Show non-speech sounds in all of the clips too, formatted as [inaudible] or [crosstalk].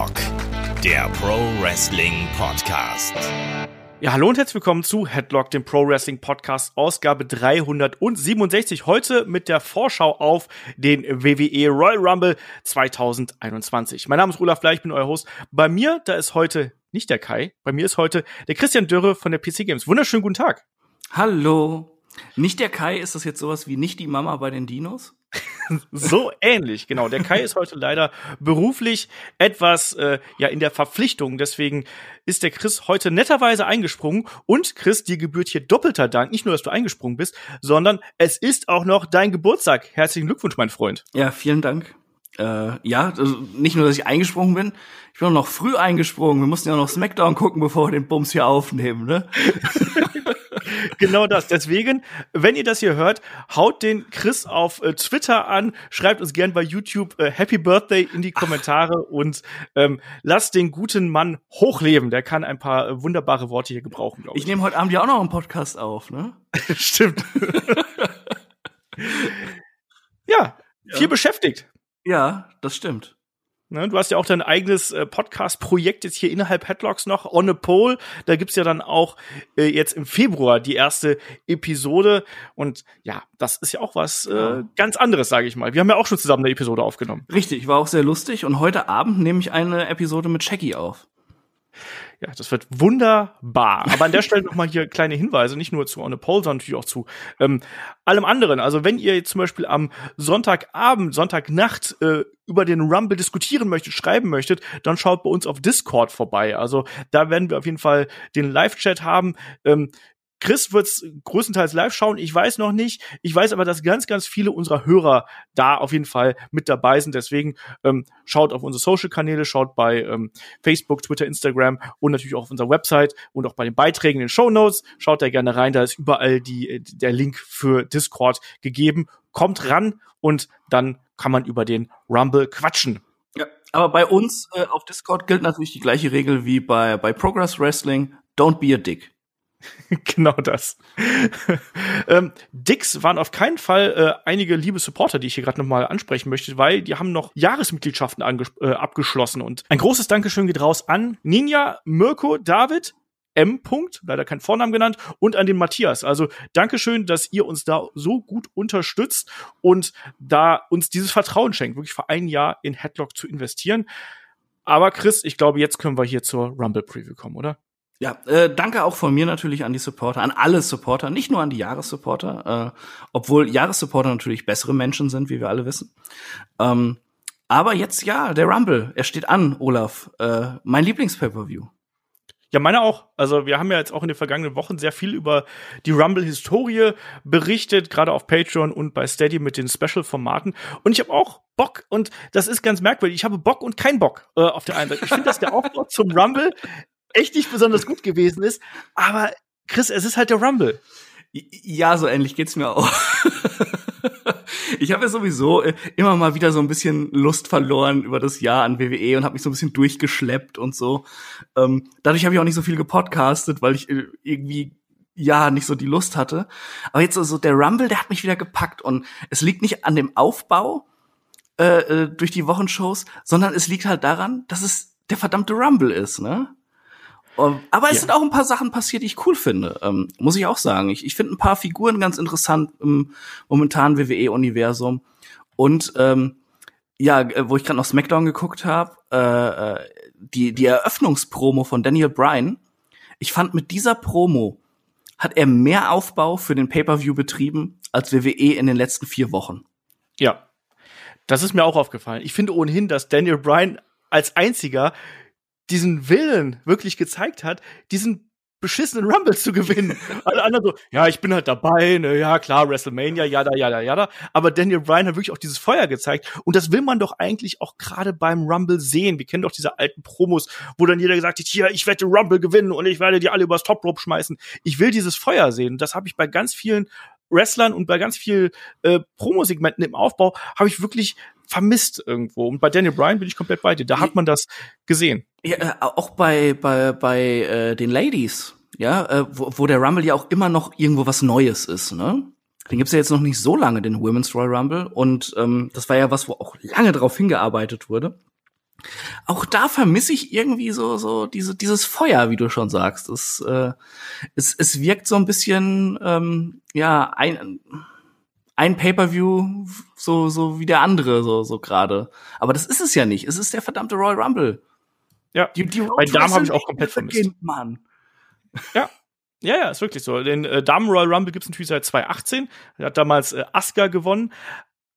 Headlock, der Pro Wrestling Podcast. Ja, hallo und herzlich willkommen zu Headlock, dem Pro Wrestling Podcast, Ausgabe 367. Heute mit der Vorschau auf den WWE Royal Rumble 2021. Mein Name ist Olaf Bleich, ich bin euer Host. Bei mir, da ist heute nicht der Kai, bei mir ist heute der Christian Dürre von der PC Games. Wunderschönen guten Tag. Hallo. Nicht der Kai, ist das jetzt sowas wie nicht die Mama bei den Dinos? [laughs] so ähnlich, genau. Der Kai ist heute leider beruflich etwas äh, ja in der Verpflichtung. Deswegen ist der Chris heute netterweise eingesprungen. Und Chris, dir gebührt hier doppelter Dank. Nicht nur, dass du eingesprungen bist, sondern es ist auch noch dein Geburtstag. Herzlichen Glückwunsch, mein Freund. Ja, vielen Dank. Äh, ja, also nicht nur, dass ich eingesprungen bin, ich bin auch noch früh eingesprungen. Wir mussten ja noch Smackdown gucken, bevor wir den Bums hier aufnehmen, ne? [laughs] genau das. Deswegen, wenn ihr das hier hört, haut den Chris auf äh, Twitter an, schreibt uns gern bei YouTube äh, Happy Birthday in die Kommentare Ach. und ähm, lasst den guten Mann hochleben. Der kann ein paar äh, wunderbare Worte hier gebrauchen, glaube ich. Ich nehme heute Abend ja auch noch einen Podcast auf, ne? [laughs] Stimmt. ja, [laughs] ja, viel beschäftigt. Ja, das stimmt. Ne, du hast ja auch dein eigenes äh, Podcast-Projekt jetzt hier innerhalb Headlocks noch, On a Pole. Da gibt's ja dann auch äh, jetzt im Februar die erste Episode. Und ja, das ist ja auch was äh, ganz anderes, sage ich mal. Wir haben ja auch schon zusammen eine Episode aufgenommen. Richtig, war auch sehr lustig. Und heute Abend nehme ich eine Episode mit Shaggy auf. Ja, das wird wunderbar. Aber an der Stelle nochmal hier kleine Hinweise, nicht nur zu On a Pole, sondern natürlich auch zu ähm, allem anderen. Also wenn ihr zum Beispiel am Sonntagabend, Sonntagnacht äh, über den Rumble diskutieren möchtet, schreiben möchtet, dann schaut bei uns auf Discord vorbei. Also da werden wir auf jeden Fall den Live-Chat haben. Ähm, Chris wird's größtenteils live schauen. Ich weiß noch nicht. Ich weiß aber, dass ganz, ganz viele unserer Hörer da auf jeden Fall mit dabei sind. Deswegen ähm, schaut auf unsere Social-Kanäle, schaut bei ähm, Facebook, Twitter, Instagram und natürlich auch auf unserer Website und auch bei den Beiträgen in den Show Notes. Schaut da gerne rein. Da ist überall die, der Link für Discord gegeben. Kommt ran und dann kann man über den Rumble quatschen. Ja, aber bei uns äh, auf Discord gilt natürlich die gleiche Regel wie bei, bei Progress Wrestling. Don't be a dick. [laughs] genau das. [laughs] ähm, Dicks waren auf keinen Fall äh, einige liebe Supporter, die ich hier gerade nochmal ansprechen möchte, weil die haben noch Jahresmitgliedschaften äh, abgeschlossen. Und ein großes Dankeschön geht raus an Ninja, Mirko, David, M. -Punkt, leider kein Vornamen genannt, und an den Matthias. Also Dankeschön, dass ihr uns da so gut unterstützt und da uns dieses Vertrauen schenkt, wirklich für ein Jahr in Headlock zu investieren. Aber Chris, ich glaube, jetzt können wir hier zur Rumble Preview kommen, oder? Ja, äh, danke auch von mir natürlich an die Supporter, an alle Supporter, nicht nur an die Jahressupporter, äh, obwohl Jahressupporter natürlich bessere Menschen sind, wie wir alle wissen. Ähm, aber jetzt ja, der Rumble, er steht an, Olaf, äh, mein Lieblings-Pay-per-View. Ja, meine auch. Also wir haben ja jetzt auch in den vergangenen Wochen sehr viel über die Rumble-Historie berichtet, gerade auf Patreon und bei Steady mit den Special-Formaten. Und ich habe auch Bock und das ist ganz merkwürdig. Ich habe Bock und kein Bock äh, auf der einen Seite. Ich finde, dass der Aufbau zum Rumble echt nicht besonders gut gewesen ist. Aber Chris, es ist halt der Rumble. Ja, so ähnlich geht's mir auch. [laughs] ich habe ja sowieso äh, immer mal wieder so ein bisschen Lust verloren über das Jahr an WWE und habe mich so ein bisschen durchgeschleppt und so. Ähm, dadurch habe ich auch nicht so viel gepodcastet, weil ich äh, irgendwie ja nicht so die Lust hatte. Aber jetzt so also der Rumble, der hat mich wieder gepackt und es liegt nicht an dem Aufbau äh, äh durch die Wochenshows, sondern es liegt halt daran, dass es der verdammte Rumble ist, ne? Aber es ja. sind auch ein paar Sachen passiert, die ich cool finde, ähm, muss ich auch sagen. Ich, ich finde ein paar Figuren ganz interessant im momentanen WWE-Universum. Und ähm, ja, äh, wo ich gerade noch SmackDown geguckt habe, äh, äh, die, die Eröffnungspromo von Daniel Bryan, ich fand mit dieser Promo hat er mehr Aufbau für den Pay-Per-View betrieben als WWE in den letzten vier Wochen. Ja, das ist mir auch aufgefallen. Ich finde ohnehin, dass Daniel Bryan als einziger diesen Willen wirklich gezeigt hat, diesen beschissenen Rumble zu gewinnen. [laughs] Alle anderen so, ja, ich bin halt dabei, ne, ja, klar, WrestleMania, jada, jada, jada. Aber Daniel Bryan hat wirklich auch dieses Feuer gezeigt. Und das will man doch eigentlich auch gerade beim Rumble sehen. Wir kennen doch diese alten Promos, wo dann jeder gesagt hat, hier, ich werde den Rumble gewinnen und ich werde die alle übers Top Rope schmeißen. Ich will dieses Feuer sehen. Das habe ich bei ganz vielen Wrestlern und bei ganz vielen äh, Promosegmenten im Aufbau habe ich wirklich vermisst irgendwo. Und bei Daniel Bryan bin ich komplett bei dir. Da hat man das gesehen. Ja, äh, auch bei bei bei äh, den Ladies, ja, äh, wo, wo der Rumble ja auch immer noch irgendwo was Neues ist, ne? Den gibt's ja jetzt noch nicht so lange, den Women's Royal Rumble. Und ähm, das war ja was, wo auch lange drauf hingearbeitet wurde. auch da vermisse ich irgendwie so so diese dieses Feuer, wie du schon sagst. Es äh, es, es wirkt so ein bisschen ähm, ja ein ein Pay-per-View so so wie der andere so so gerade. Aber das ist es ja nicht. Es ist der verdammte Royal Rumble. Ja, die, die bei Damen habe ich auch komplett vermisst. Mann. Ja. Ja, ja, ist wirklich so. Den äh, Damen Royal Rumble gibt's natürlich seit 2018. Er hat damals äh, Asuka gewonnen.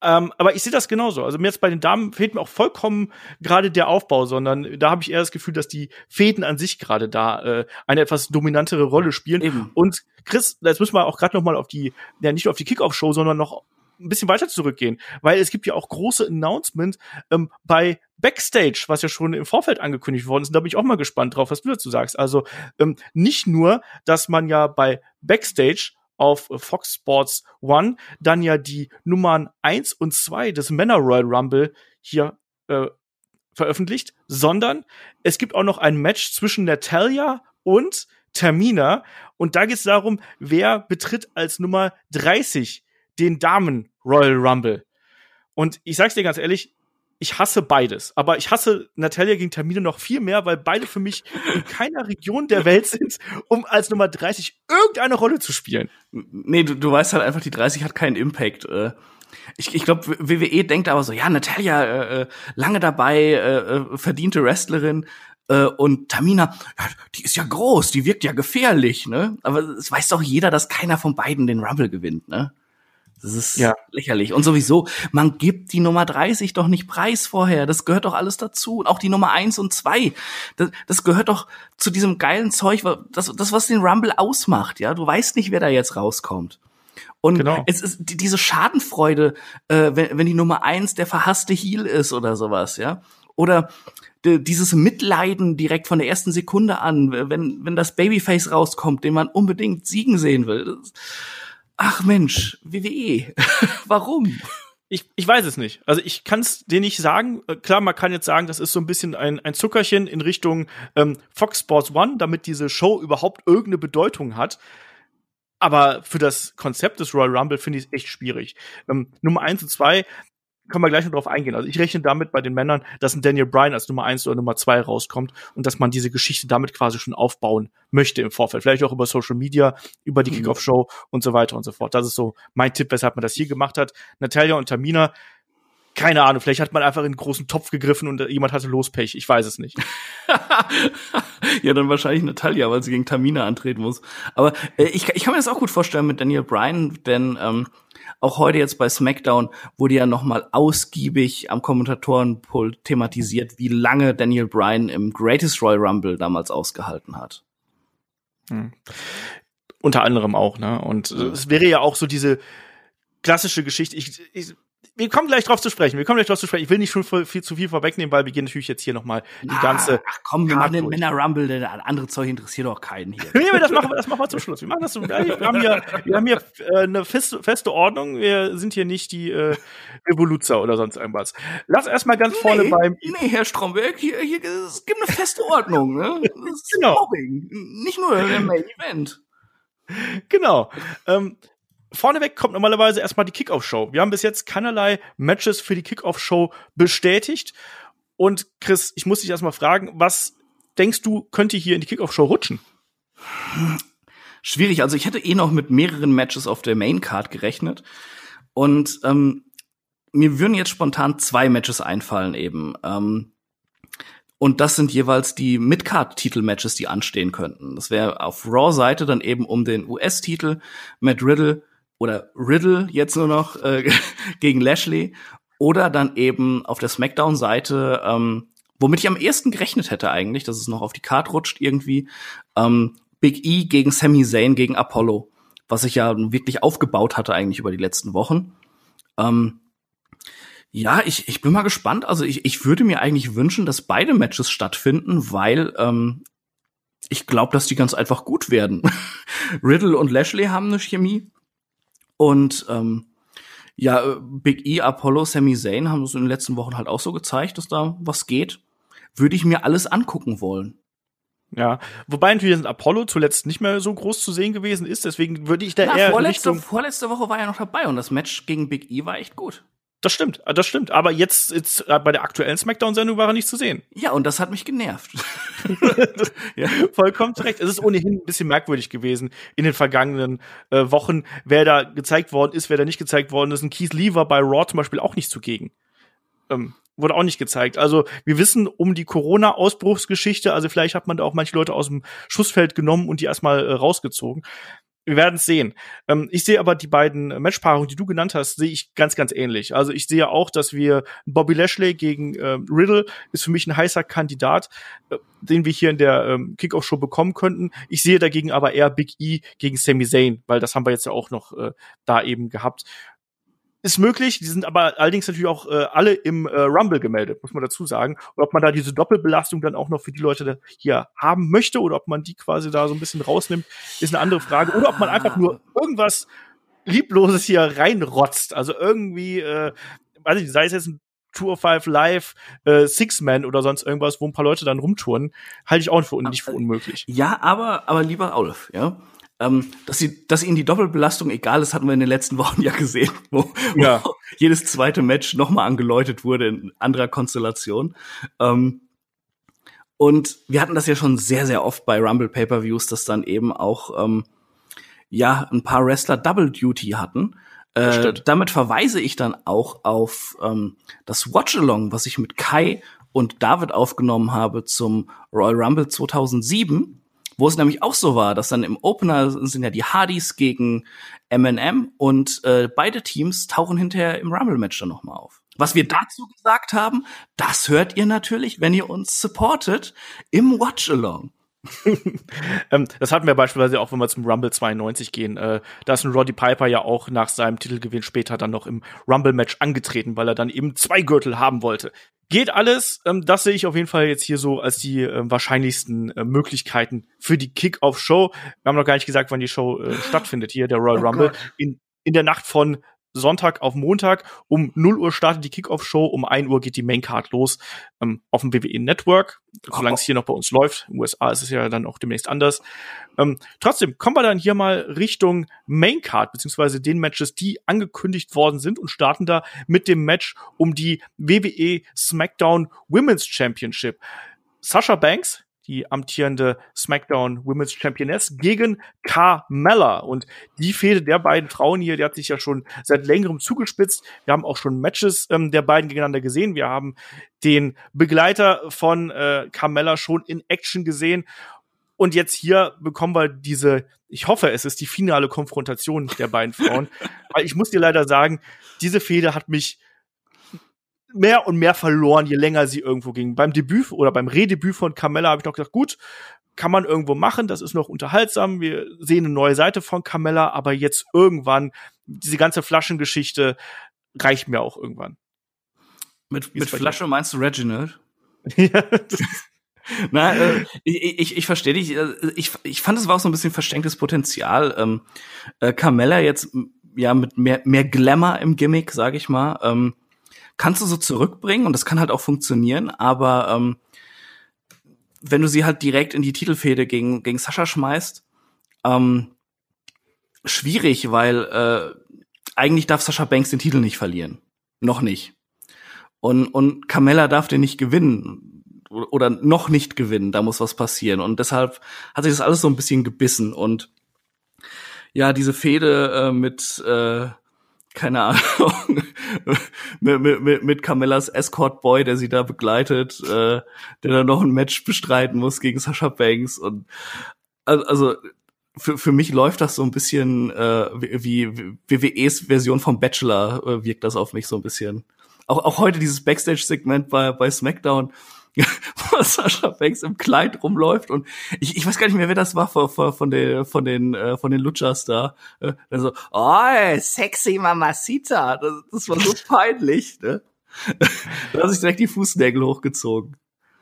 Ähm, aber ich sehe das genauso. Also mir jetzt bei den Damen fehlt mir auch vollkommen gerade der Aufbau, sondern da habe ich eher das Gefühl, dass die Fäden an sich gerade da äh, eine etwas dominantere Rolle spielen. Eben. Und Chris, jetzt müssen wir auch gerade noch mal auf die, ja nicht nur auf die Kickoff-Show, sondern noch ein bisschen weiter zurückgehen, weil es gibt ja auch große Announcement ähm, bei Backstage, was ja schon im Vorfeld angekündigt worden ist. Da bin ich auch mal gespannt drauf, was du dazu sagst. Also ähm, nicht nur, dass man ja bei Backstage auf Fox Sports One dann ja die Nummern eins und zwei des Männer Royal Rumble hier äh, veröffentlicht, sondern es gibt auch noch ein Match zwischen Natalia und Termina. Und da geht es darum, wer betritt als Nummer 30 den Damen Royal Rumble. Und ich sag's dir ganz ehrlich, ich hasse beides. Aber ich hasse Natalia gegen Termine noch viel mehr, weil beide für mich in [laughs] keiner Region der Welt sind, um als Nummer 30 irgendeine Rolle zu spielen. Nee, du, du weißt halt einfach, die 30 hat keinen Impact. Äh. Ich, ich glaube, WWE denkt aber so, ja, Natalia, äh, äh, lange dabei, äh, äh, verdiente Wrestlerin. Äh, und Tamina, ja, die ist ja groß, die wirkt ja gefährlich, ne? Aber es weiß doch jeder, dass keiner von beiden den Rumble gewinnt, ne? Das ist Ja. lächerlich. Und sowieso, man gibt die Nummer 30 doch nicht preis vorher. Das gehört doch alles dazu. Und auch die Nummer 1 und 2. Das, das gehört doch zu diesem geilen Zeug, das, das, was den Rumble ausmacht. Ja, du weißt nicht, wer da jetzt rauskommt. Und Genau. es ist die- diese Schadenfreude, äh, wenn, wenn die Nummer 1 der verhasste Heel ist oder sowas, ja. Oder dieses Mitleiden direkt von der ersten Sekunde an, wenn, wenn das Babyface rauskommt, den man unbedingt siegen sehen will. Das, ach Mensch, WWE, [laughs] warum? Ich, ich weiß es nicht. Also ich kann es dir nicht sagen. Äh, Klar, man kann jetzt sagen, das ist so ein bisschen ein, ein Zuckerchen in Richtung ähm, Fox Sports One, damit diese Show überhaupt irgendeine Bedeutung hat. Aber für das Konzept des Royal Rumble finde ich es echt schwierig. Ähm, Nummer eins und zwei können wir gleich noch drauf eingehen. Also ich rechne damit bei den Männern, dass ein Daniel Bryan als Nummer eins oder Nummer zwei rauskommt und dass man diese Geschichte damit quasi schon aufbauen möchte im Vorfeld. Vielleicht auch über Social Media, über die Mhm. Kickoff-Show und so weiter und so fort. Das ist so mein Tipp, weshalb man das hier gemacht hat. Natalia und Tamina, keine Ahnung, vielleicht hat man einfach in einen großen Topf gegriffen und jemand hatte Lospech. Ich weiß es nicht. [laughs] ja, dann wahrscheinlich Natalia, weil sie gegen Tamina antreten muss. Aber äh, ich, ich kann mir das auch gut vorstellen mit Daniel Bryan, denn ähm, auch heute jetzt bei SmackDown wurde ja noch mal ausgiebig am Kommentatorenpult thematisiert, wie lange Daniel Bryan im Greatest Royal Rumble damals ausgehalten hat. Unter anderem auch, ne? Und äh, es wäre ja auch so diese klassische Geschichte. Ich, ich, wir kommen gleich drauf zu sprechen. Wir kommen gleich drauf zu sprechen. Ich will nicht schon viel, viel zu viel vorwegnehmen, weil wir gehen natürlich jetzt hier noch mal die ganze. Ach komm, wir machen den durch. Männer Rumble, der andere Zeug interessiert doch keinen hier. [laughs] Nee, das machen wir, das machen wir zum Schluss. Wir machen das so. Wir haben hier, wir haben hier äh, eine feste, feste Ordnung. Wir sind hier nicht die äh, Revoluzer oder sonst irgendwas. Lass erstmal ganz vorne nee, beim nee, Herr Stromberg, hier, hier, es gibt eine feste Ordnung, ne? Das ist Genau. Mobbing. Nicht nur der Main Event. Genau. Ähm, vorneweg kommt normalerweise erstmal die Kickoff-Show. Wir haben bis jetzt keinerlei Matches für die Kickoff-Show bestätigt. Und Chris, ich muss dich erstmal fragen, was denkst du, könnte hier in die Kickoff-Show rutschen? Schwierig, also ich hätte eh noch mit mehreren Matches auf der Main Card gerechnet. Und ähm, mir würden jetzt spontan zwei Matches einfallen eben. Ähm, und das sind jeweils die Mid-Card-Titel-Matches, die anstehen könnten. Das wäre auf Raw-Seite dann eben um den US-Titel Matt Riddle oder Riddle jetzt nur noch äh, [laughs] gegen Lashley. Oder dann eben auf der SmackDown-Seite, ähm, womit ich am ehesten gerechnet hätte eigentlich, dass es noch auf die Card rutscht irgendwie, ähm, Big E gegen Sami Zayn gegen Apollo, was sich ja wirklich aufgebaut hatte eigentlich über die letzten Wochen. Ähm, ja, ich, ich bin mal gespannt. Also ich, ich würde mir eigentlich wünschen, dass beide Matches stattfinden, weil ähm, ich glaube, dass die ganz einfach gut werden. [laughs] Riddle und Lashley haben eine Chemie. Und ähm, ja, äh, Big E, Apollo, Sami Zayn haben es in den letzten Wochen halt auch so gezeigt, dass da was geht. Würde ich mir alles angucken wollen. Ja, wobei natürlich Apollo zuletzt nicht mehr so groß zu sehen gewesen ist, deswegen würde ich da Na, eher vorletzte, Richtung vorletzte Woche war er noch dabei und das Match gegen Big E war echt gut. Das stimmt, das stimmt. Aber jetzt, jetzt bei der aktuellen Smackdown-Sendung war er nicht zu sehen. Ja, und das hat mich genervt. [laughs] ja. Vollkommen recht. Es ist ohnehin ein bisschen merkwürdig gewesen in den vergangenen äh, Wochen, wer da gezeigt worden ist, wer da nicht gezeigt worden ist. Und Keith Lee war bei Raw zum Beispiel auch nicht zugegen. Ähm, wurde auch nicht gezeigt. Also wir wissen um die Corona-Ausbruchsgeschichte, also vielleicht hat man da auch manche Leute aus dem Schussfeld genommen und die erstmal äh, rausgezogen. Wir werden es sehen. Ähm, ich sehe aber die beiden Matchpaarungen, die du genannt hast, sehe ich ganz, ganz ähnlich. Also ich sehe auch, dass wir Bobby Lashley gegen äh, Riddle ist für mich ein heißer Kandidat, äh, den wir hier in der ähm, Kickoff-Show bekommen könnten. Ich sehe dagegen aber eher Big E gegen Sami Zayn, weil das haben wir jetzt ja auch noch äh, da eben gehabt ist möglich. Die sind aber allerdings natürlich auch äh, alle im äh, Rumble gemeldet, muss man dazu sagen. Und ob man da diese Doppelbelastung dann auch noch für die Leute hier haben möchte oder ob man die quasi da so ein bisschen rausnimmt, ist eine andere Frage. Oder ob man einfach nur irgendwas Liebloses hier reinrotzt. Also irgendwie, äh, weiß ich, sei es jetzt ein Tour of Five Live, äh, Six-Man oder sonst irgendwas, wo ein paar Leute dann rumtouren, halte ich auch für nicht für unmöglich. Ja, aber, aber lieber Olaf, ja. Ähm, dass, sie, dass ihnen die Doppelbelastung egal ist, hatten wir in den letzten [laughs] Wochen ja gesehen, wo, ja. wo jedes zweite Match nochmal angeläutet wurde in anderer Konstellation. Ähm, und wir hatten das ja schon sehr, sehr oft bei Rumble Pay-Per-Views, dass dann eben auch ähm, ja ein paar Wrestler Double Duty hatten. Äh, damit verweise ich dann auch auf ähm, das Watch-Along, was ich mit Kai und David aufgenommen habe zum Royal Rumble 2007 wo es nämlich auch so war, dass dann im Opener sind ja die Hardys gegen M&M und äh, beide Teams tauchen hinterher im Rumble-Match dann nochmal auf. Was wir dazu gesagt haben, das hört ihr natürlich, wenn ihr uns supportet im Watch-Along. [laughs] ähm, das hatten wir beispielsweise auch, wenn wir zum Rumble 92 gehen. Äh, da ist ein Roddy Piper ja auch nach seinem Titelgewinn später dann noch im Rumble-Match angetreten, weil er dann eben zwei Gürtel haben wollte. Geht alles, ähm, das sehe ich auf jeden Fall jetzt hier so als die äh, wahrscheinlichsten äh, Möglichkeiten für die Kick-Off-Show. Wir haben noch gar nicht gesagt, wann die Show äh, stattfindet hier, der Royal oh Rumble. In, in der Nacht von Sonntag auf Montag. Um 0 Uhr startet die Kickoff-Show, um 1 Uhr geht die Maincard los ähm, auf dem WWE Network, solange es hier noch bei uns läuft. In den USA ist es ja dann auch demnächst anders. Ähm, trotzdem kommen wir dann hier mal Richtung Maincard, beziehungsweise den Matches, die angekündigt worden sind und starten da mit dem Match um die WWE SmackDown Women's Championship. Sasha Banks die amtierende SmackDown Women's Championess gegen Carmella. Und die Fehde der beiden Frauen hier, die hat sich ja schon seit längerem zugespitzt. Wir haben auch schon Matches ähm, der beiden gegeneinander gesehen. Wir haben den Begleiter von äh, Carmella schon in Action gesehen. Und jetzt hier bekommen wir diese, ich hoffe, es ist die finale Konfrontation der beiden Frauen. [laughs] Weil ich muss dir leider sagen, diese Fehde hat mich mehr und mehr verloren, je länger sie irgendwo ging. Beim Debüt oder beim Redebüt von Carmella habe ich noch gesagt, gut, kann man irgendwo machen, das ist noch unterhaltsam. Wir sehen eine neue Seite von Carmella, aber jetzt irgendwann, diese ganze Flaschengeschichte reicht mir auch irgendwann. Mit, mit Flasche meinst du Reginald? ja. [laughs] Na, äh, ich, ich, ich verstehe dich. Äh, ich, ich fand, es war auch so ein bisschen verschenktes Potenzial. Ähm, äh, Carmella jetzt ja mit mehr, mehr Glamour im Gimmick, sag ich mal. Ähm, kannst du so zurückbringen und das kann halt auch funktionieren, aber ähm, wenn du sie halt direkt in die Titelfehde gegen, gegen Sascha schmeißt, ähm, schwierig, weil äh, eigentlich darf Sascha Banks den Titel nicht verlieren. Noch nicht. Und, und Carmella darf den nicht gewinnen oder noch nicht gewinnen, da muss was passieren. Und deshalb hat sich das alles so ein bisschen gebissen. Und ja, diese Fehde äh, mit äh, keine Ahnung, [laughs] mit, mit, mit Carmellas Escort Boy, der sie da begleitet, äh, der dann noch ein Match bestreiten muss gegen Sascha Banks und also für, für mich läuft das so ein bisschen äh, wie, wie WWEs Version vom Bachelor äh, wirkt das auf mich so ein bisschen. Auch, auch heute dieses Backstage-Segment bei, bei SmackDown, [laughs] wo Sascha Banks im Kleid rumläuft und ich, ich weiß gar nicht mehr, wer das war von, von, den von den äh, von den Lutschers da. Äh, so, oh, sexy Mamacita. Das, das war so peinlich, ne? [laughs] da hat sich direkt die Fußnägel hochgezogen.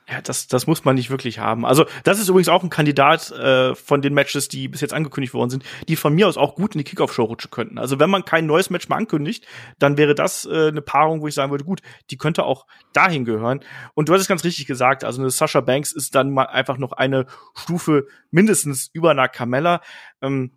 Ja, das, das muss man nicht wirklich haben. Also, das ist übrigens auch ein Kandidat äh, von den Matches, die bis jetzt angekündigt worden sind, die von mir aus auch gut in die Kickoff-Show rutschen könnten. Also, wenn man kein neues Match mehr ankündigt, dann wäre das äh, eine Paarung, wo ich sagen würde, gut, die könnte auch dahin gehören. Und du hast es ganz richtig gesagt, also eine Sasha Banks ist dann mal einfach noch eine Stufe mindestens über einer Carmella. Ähm,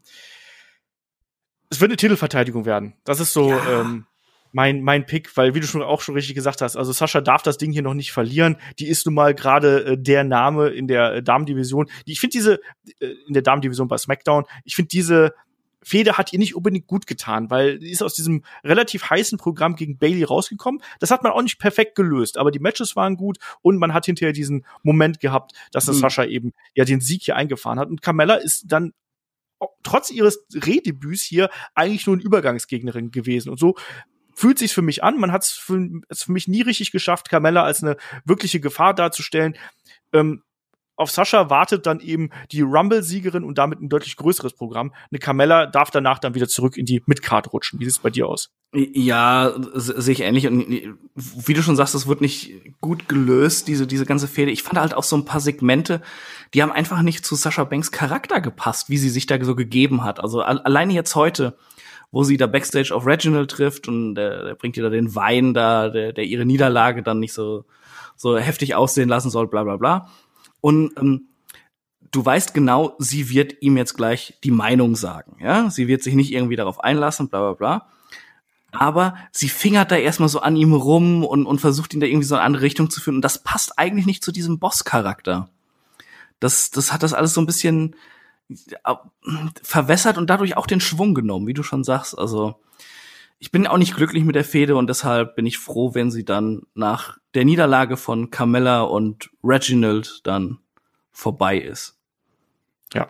es wird eine Titelverteidigung werden. Das ist so. Ja. Ähm, mein, mein Pick, weil wie du schon auch schon richtig gesagt hast, also Sascha darf das Ding hier noch nicht verlieren. Die ist nun mal gerade äh, der Name in der äh, Damendivision. Die, ich finde diese, äh, in der Damendivision bei SmackDown, ich finde diese Fede hat ihr nicht unbedingt gut getan, weil sie ist aus diesem relativ heißen Programm gegen Bailey rausgekommen. Das hat man auch nicht perfekt gelöst, aber die Matches waren gut und man hat hinterher diesen Moment gehabt, dass das mhm. Sascha eben ja den Sieg hier eingefahren hat. Und Carmella ist dann trotz ihres Rehdebüts hier eigentlich nur eine Übergangsgegnerin gewesen. Und so fühlt sich für mich an. Man hat es für, für, mich nie richtig geschafft, Carmella als eine wirkliche Gefahr darzustellen. Ähm, auf Sascha wartet dann eben die Rumble-Siegerin und damit ein deutlich größeres Programm. Eine Carmella darf danach dann wieder zurück in die Midcard rutschen. Wie sieht es bei dir aus? Ja, sehe ich ähnlich. Und wie du schon sagst, das wird nicht gut gelöst, diese, diese ganze Fehde. Ich fand halt auch so ein paar Segmente, die haben einfach nicht zu Sascha Banks Charakter gepasst, wie sie sich da so gegeben hat. Also alleine jetzt heute, wo sie da Backstage auf Reginald trifft und der, der bringt ihr da den Wein da, der, der ihre Niederlage dann nicht so, so heftig aussehen lassen soll, bla bla bla und ähm, du weißt genau, sie wird ihm jetzt gleich die Meinung sagen. Ja, sie wird sich nicht irgendwie darauf einlassen, bla bla bla. Aber sie fingert da erstmal so an ihm rum und, und versucht ihn da irgendwie so in eine andere Richtung zu führen. Und das passt eigentlich nicht zu diesem Boss-Charakter. Das, das hat das alles so ein bisschen verwässert und dadurch auch den Schwung genommen, wie du schon sagst. Also ich bin auch nicht glücklich mit der Fehde und deshalb bin ich froh, wenn sie dann nach der Niederlage von Carmella und Reginald dann vorbei ist. Ja,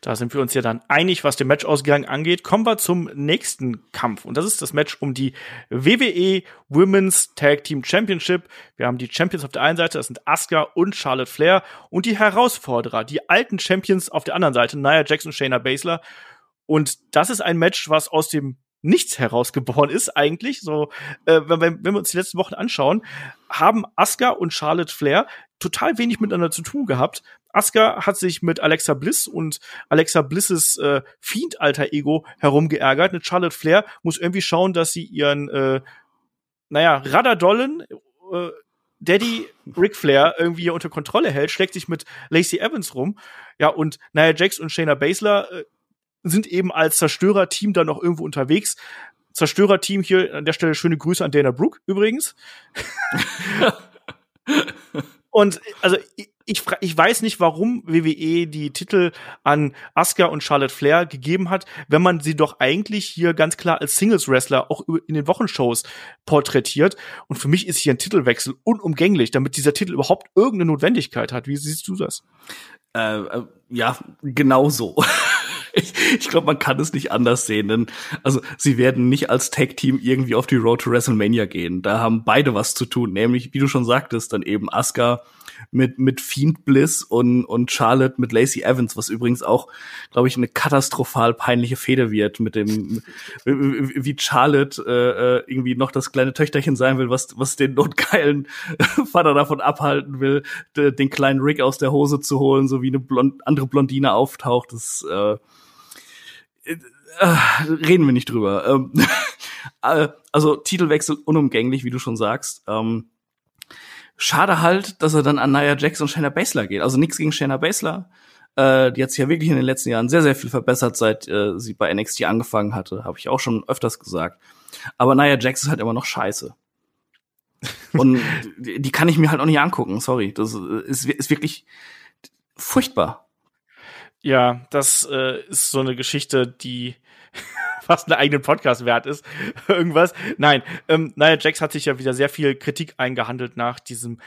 da sind wir uns ja dann einig, was den Matchausgang angeht. Kommen wir zum nächsten Kampf. Und das ist das Match um die WWE Women's Tag Team Championship. Wir haben die Champions auf der einen Seite, das sind Asuka und Charlotte Flair. Und die Herausforderer, die alten Champions auf der anderen Seite, Nia Jackson Shayna Baszler. Und das ist ein Match, was aus dem nichts herausgeboren ist eigentlich. So, äh, wenn, wenn wir uns die letzten Wochen anschauen, haben Asuka und Charlotte Flair total wenig miteinander zu tun gehabt. Asuka hat sich mit Alexa Bliss und Alexa Blisses äh, Fiend-Alter Ego herumgeärgert. Eine Charlotte Flair muss irgendwie schauen, dass sie ihren, äh, naja, Radadollen, äh, Daddy Ric Flair irgendwie unter Kontrolle hält, schlägt sich mit Lacey Evans rum. Ja, und Nia Jax und Shayna Baszler äh, sind eben als Zerstörerteam dann noch irgendwo unterwegs. Zerstörerteam hier an der Stelle schöne Grüße an Dana Brooke übrigens. [laughs] [laughs] [laughs] und also ich, ich, ich weiß nicht, warum WWE die Titel an Asuka und Charlotte Flair gegeben hat, wenn man sie doch eigentlich hier ganz klar als Singles-Wrestler auch in den Wochenshows porträtiert. Und für mich ist hier ein Titelwechsel unumgänglich, damit dieser Titel überhaupt irgendeine Notwendigkeit hat. Wie siehst du das? Äh, äh, ja, genau so. [laughs] ich, ich glaube, man kann es nicht anders sehen, denn also sie werden nicht als Tag-Team irgendwie auf die Road to WrestleMania gehen. Da haben beide was zu tun, nämlich, wie du schon sagtest, dann eben Asuka mit, mit Fiend Bliss und, und Charlotte mit Lacey Evans, was übrigens auch, glaube ich, eine katastrophal peinliche Feder wird mit dem, wie Charlotte äh, äh, irgendwie noch das kleine Töchterchen sein will, was, was den notgeilen [laughs] Vater davon abhalten will, den kleinen Rick aus der Hose zu holen, so wie eine blond, andere Blondine auftaucht. Das äh, reden wir nicht drüber. Ähm, [laughs] äh, also Titelwechsel unumgänglich, wie du schon sagst. Ähm, schade halt, dass er dann an Nia Jax und Shayna Baszler geht. Also nichts gegen Shayna Baszler. Äh, die hat sich ja wirklich in den letzten Jahren sehr, sehr viel verbessert, seit äh, sie bei NXT angefangen hatte. Habe ich auch schon öfters gesagt. Aber Nia Jax ist halt immer noch scheiße. Und [laughs] die kann ich mir halt auch nicht angucken, sorry. Das ist, ist wirklich furchtbar. Ja, das äh, ist so eine Geschichte, die [laughs] fast einen eigenen Podcast wert ist. [laughs] Irgendwas. Nein, ähm, naja, Jax hat sich ja wieder sehr viel Kritik eingehandelt nach diesem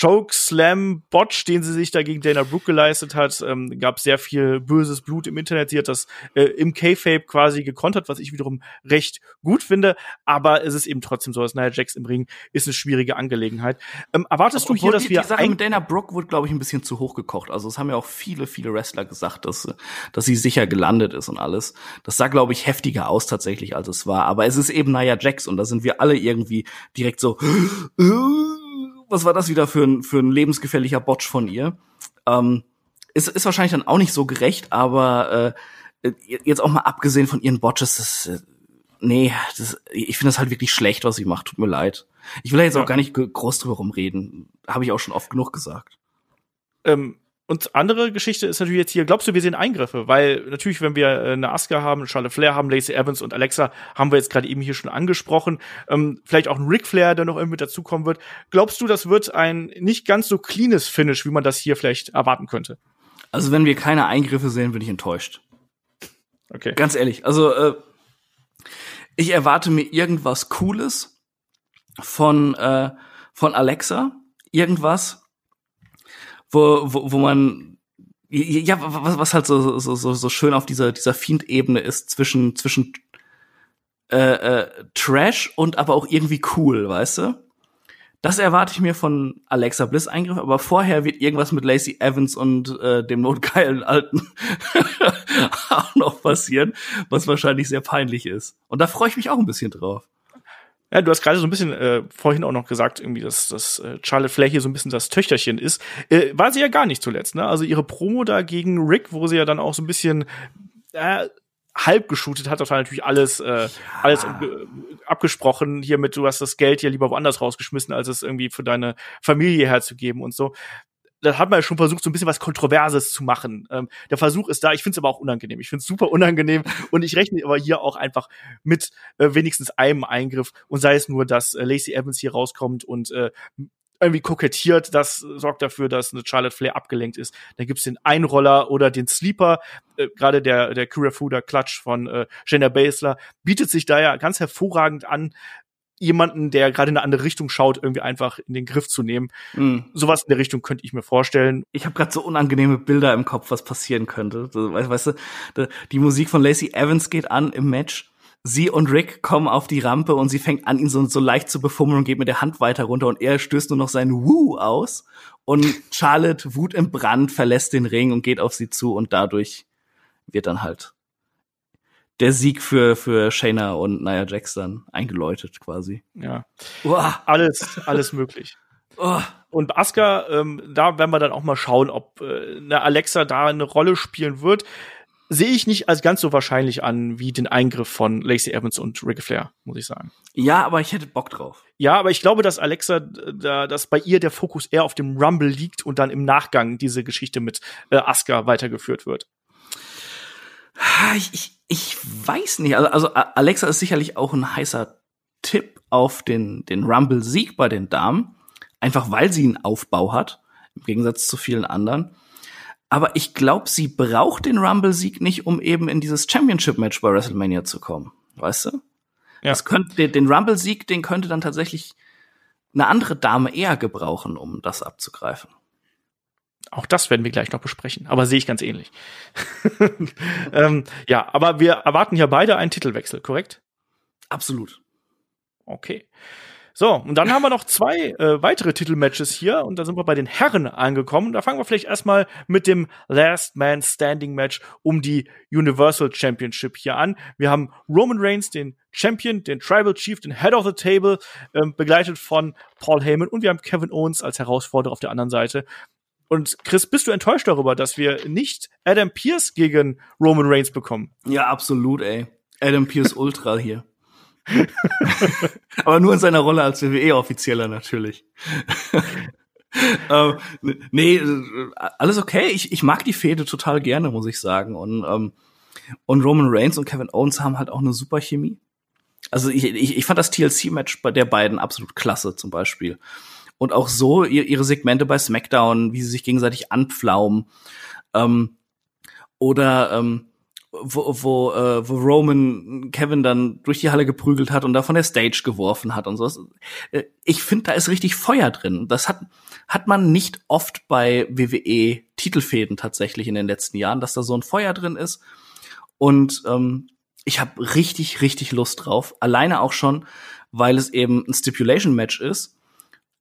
Chokeslam-Botch, den sie sich da gegen Dana Brooke geleistet hat. Ähm, gab sehr viel böses Blut im Internet. Sie hat das äh, im K-Fape quasi gekontert, was ich wiederum recht gut finde. Aber es ist eben trotzdem so, dass Nia Jax im Ring ist eine schwierige Angelegenheit. Ähm, erwartest Obwohl du hier, dass die, wir die Sache mit Dana Brooke wurde, glaube ich, ein bisschen zu hoch gekocht. Also es haben ja auch viele, viele Wrestler gesagt, dass, dass sie sicher gelandet ist und alles. Das sah, glaube ich, heftiger aus tatsächlich, als es war. Aber es ist eben Nia Jax und da sind wir alle irgendwie direkt so [gasps] was war das wieder für ein, für ein lebensgefährlicher Botch von ihr? Ähm, ist, ist wahrscheinlich dann auch nicht so gerecht, aber äh, jetzt auch mal abgesehen von ihren Botches, das, äh, nee, das, ich finde das halt wirklich schlecht, was sie macht. Tut mir leid. Ich will da jetzt ja. auch gar nicht groß drüber rumreden. Habe ich auch schon oft genug gesagt. Ähm, und andere Geschichte ist natürlich jetzt hier, glaubst du, wir sehen Eingriffe? Weil natürlich, wenn wir äh, eine Asuka haben, Charlotte Flair haben, Lacey Evans und Alexa, haben wir jetzt gerade eben hier schon angesprochen. Ähm, vielleicht auch ein Ric Flair, der noch irgendwie dazukommen wird. Glaubst du, das wird ein nicht ganz so cleanes Finish, wie man das hier vielleicht erwarten könnte? Also wenn wir keine Eingriffe sehen, bin ich enttäuscht. Okay. Ganz ehrlich. Also äh, ich erwarte mir irgendwas Cooles von äh, von Alexa, irgendwas, wo, wo, wo man ja, was, was halt so, so, so, so schön auf dieser, dieser Fiend-Ebene ist zwischen, zwischen äh, äh, Trash und aber auch irgendwie cool, weißt du? Das erwarte ich mir von Alexa Bliss Eingriff, aber vorher wird irgendwas mit Lacey Evans und äh, dem notgeilen Alten [laughs] auch noch passieren, was wahrscheinlich sehr peinlich ist. Und da freue ich mich auch ein bisschen drauf. Ja, du hast gerade so ein bisschen äh, vorhin auch noch gesagt, irgendwie, dass, dass äh, Charlotte Flair hier so ein bisschen das Töchterchen ist. Äh, war sie ja gar nicht zuletzt, ne? Also ihre Promo da gegen Rick, wo sie ja dann auch so ein bisschen äh, halb geshootet hat, das war natürlich alles, äh, alles äh, abgesprochen hiermit, du hast das Geld ja lieber woanders rausgeschmissen, als es irgendwie für deine Familie herzugeben und so da hat man ja schon versucht, so ein bisschen was Kontroverses zu machen. Ähm, der Versuch ist da, ich finde es aber auch unangenehm. Ich finde es super unangenehm und ich rechne aber hier auch einfach mit äh, wenigstens einem Eingriff und sei es nur, dass äh, Lacey Evans hier rauskommt und äh, irgendwie kokettiert, das sorgt dafür, dass eine Charlotte Flair abgelenkt ist. Dann gibt's den Einroller oder den Sleeper, äh, gerade der der Kurafuda Clutch von äh, Shayna Baszler bietet sich da ja ganz hervorragend an, jemanden, der gerade in eine andere Richtung schaut, irgendwie einfach in den Griff zu nehmen. Mhm. Sowas in der Richtung könnte ich mir vorstellen. Ich habe gerade so unangenehme Bilder im Kopf, was passieren könnte. Weißt, du, die Musik von Lacey Evans geht an im Match. Sie und Rick kommen auf die Rampe und sie fängt an, ihn so, so leicht zu befummeln und geht mit der Hand weiter runter und er stößt nur noch seinen Woo aus und Charlotte, Wut im Brand, verlässt den Ring und geht auf sie zu und dadurch wird dann halt der Sieg für, für Shayna und Nia Jax dann eingeläutet quasi. Ja. Uah. Alles, alles möglich. [laughs] Oh. Und Asuka, ähm, da werden wir dann auch mal schauen, ob äh, eine Alexa da eine Rolle spielen wird. Sehe ich nicht als ganz so wahrscheinlich an wie den Eingriff von Lacey Evans und Ric Flair, muss ich sagen. Ja, aber ich hätte Bock drauf. Ja, aber ich glaube, dass Alexa, da, dass bei ihr der Fokus eher auf dem Rumble liegt und dann im Nachgang diese Geschichte mit äh, Asuka weitergeführt wird. Ich, ich, ich weiß nicht. Also, also Alexa ist sicherlich auch ein heißer Tipp auf den, den Rumble-Sieg bei den Damen. Einfach weil sie einen Aufbau hat, im Gegensatz zu vielen anderen. Aber ich glaube, sie braucht den Rumble-Sieg nicht, um eben in dieses Championship-Match bei WrestleMania zu kommen. Weißt du? Ja. Das könnte, den Rumble-Sieg, den könnte dann tatsächlich eine andere Dame eher gebrauchen, um das abzugreifen. Auch das werden wir gleich noch besprechen, aber sehe ich ganz ähnlich. [laughs] ähm, ja, aber wir erwarten ja beide einen Titelwechsel, korrekt? Absolut. Okay. So, und dann haben wir noch zwei äh, weitere Titelmatches hier und da sind wir bei den Herren angekommen. Da fangen wir vielleicht erstmal mit dem Last Man Standing Match um die Universal Championship hier an. Wir haben Roman Reigns, den Champion, den Tribal Chief, den Head of the Table, ähm, begleitet von Paul Heyman und wir haben Kevin Owens als Herausforderer auf der anderen Seite. Und Chris, bist du enttäuscht darüber, dass wir nicht Adam Pierce gegen Roman Reigns bekommen? Ja, absolut, ey. Adam Pierce Ultra hier. Aber nur in seiner Rolle als WWE-Offizieller natürlich. [laughs] ähm, nee, alles okay. Ich, ich mag die Fehde total gerne, muss ich sagen. Und, ähm, und Roman Reigns und Kevin Owens haben halt auch eine super Chemie. Also ich, ich, ich fand das TLC-Match bei der beiden absolut klasse, zum Beispiel und auch so ihre Segmente bei SmackDown, wie sie sich gegenseitig anpflaumen. Ähm, oder ähm, wo, wo, äh, wo Roman Kevin dann durch die Halle geprügelt hat und da von der Stage geworfen hat und so. Äh, ich finde, da ist richtig Feuer drin. Das hat, hat man nicht oft bei WWE Titelfäden tatsächlich in den letzten Jahren, dass da so ein Feuer drin ist. Und ähm, ich habe richtig, richtig Lust drauf. Alleine auch schon, weil es eben ein Stipulation-Match ist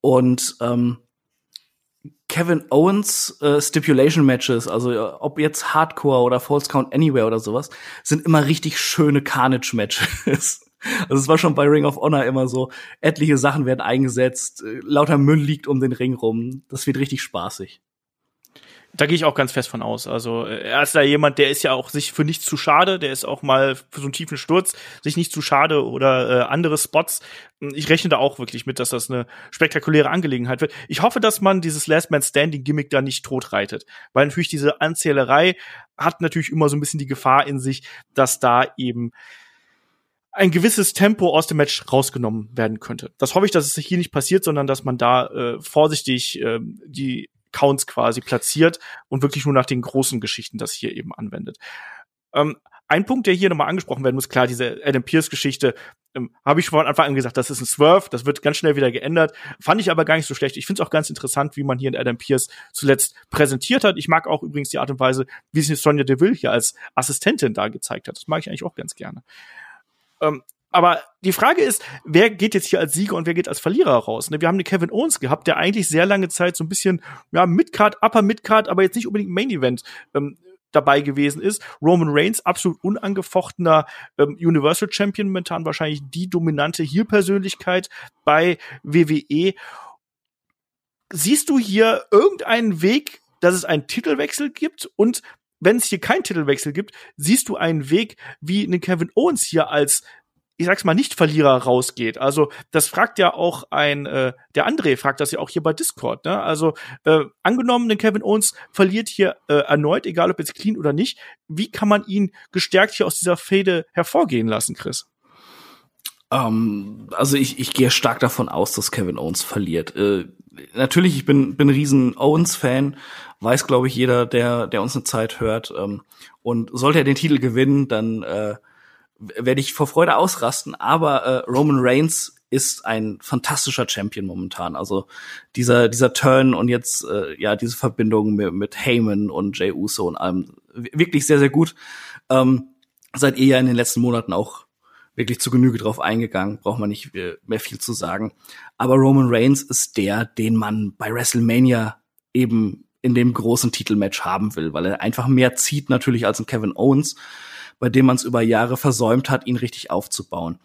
und ähm, Kevin Owens äh, Stipulation Matches, also äh, ob jetzt Hardcore oder False Count Anywhere oder sowas, sind immer richtig schöne Carnage Matches. [laughs] Also es war schon bei Ring of Honor immer so, etliche Sachen werden eingesetzt, äh, lauter Müll liegt um den Ring rum. Das wird richtig spaßig. Da gehe ich auch ganz fest von aus. Also äh, er ist da jemand, der ist ja auch sich für nichts zu schade, der ist auch mal für so einen tiefen Sturz sich nicht zu schade oder äh, andere Spots. Ich rechne da auch wirklich mit, dass das eine spektakuläre Angelegenheit wird. Ich hoffe, dass man dieses Last Man Standing Gimmick da nicht totreitet, weil natürlich diese Anzählerei hat natürlich immer so ein bisschen die Gefahr in sich, dass da eben ein gewisses Tempo aus dem Match rausgenommen werden könnte. Das hoffe ich, dass es hier nicht passiert, sondern dass man da äh, vorsichtig äh, die Counts quasi platziert und wirklich nur nach den großen Geschichten das hier eben anwendet. Ähm, ein Punkt, der hier nochmal angesprochen werden muss, klar, diese Adam Pierce-Geschichte, ähm, habe ich von Anfang an gesagt, das ist ein Swerve, das wird ganz schnell wieder geändert. Fand ich aber gar nicht so schlecht. Ich finde es auch ganz interessant, wie man hier in Adam Pierce zuletzt präsentiert hat. Ich mag auch übrigens die Art und Weise, wie sich Sonja Deville hier als Assistentin da gezeigt hat. Das mag ich eigentlich auch ganz gerne. Ähm, aber die Frage ist, wer geht jetzt hier als Sieger und wer geht als Verlierer raus? Ne? Wir haben den Kevin Owens gehabt, der eigentlich sehr lange Zeit so ein bisschen ja Midcard, Upper Midcard, aber jetzt nicht unbedingt Main Event ähm, dabei gewesen ist. Roman Reigns, absolut unangefochtener ähm, Universal Champion, momentan wahrscheinlich die dominante Heel-Persönlichkeit bei WWE. Siehst du hier irgendeinen Weg, dass es einen Titelwechsel gibt und wenn es hier keinen Titelwechsel gibt, siehst du einen Weg, wie eine Kevin Owens hier als ich sag's mal, nicht Verlierer rausgeht. Also das fragt ja auch ein, äh, der André fragt das ja auch hier bei Discord. Ne? Also äh, angenommen, den Kevin Owens verliert hier äh, erneut, egal ob jetzt clean oder nicht, wie kann man ihn gestärkt hier aus dieser Fade hervorgehen lassen, Chris? Ähm, also ich, ich gehe stark davon aus, dass Kevin Owens verliert. Äh, natürlich, ich bin, bin riesen Owens-Fan, weiß, glaube ich, jeder, der, der uns eine Zeit hört. Ähm, und sollte er den Titel gewinnen, dann äh, werde ich vor Freude ausrasten. Aber äh, Roman Reigns ist ein fantastischer Champion momentan. Also dieser dieser Turn und jetzt äh, ja diese Verbindung mit, mit Heyman und Jay Uso und allem wirklich sehr sehr gut. Ähm, seid ihr ja in den letzten Monaten auch wirklich zu Genüge drauf eingegangen, braucht man nicht mehr viel zu sagen. Aber Roman Reigns ist der, den man bei WrestleMania eben in dem großen Titelmatch haben will, weil er einfach mehr zieht natürlich als ein Kevin Owens, bei dem man es über Jahre versäumt hat, ihn richtig aufzubauen.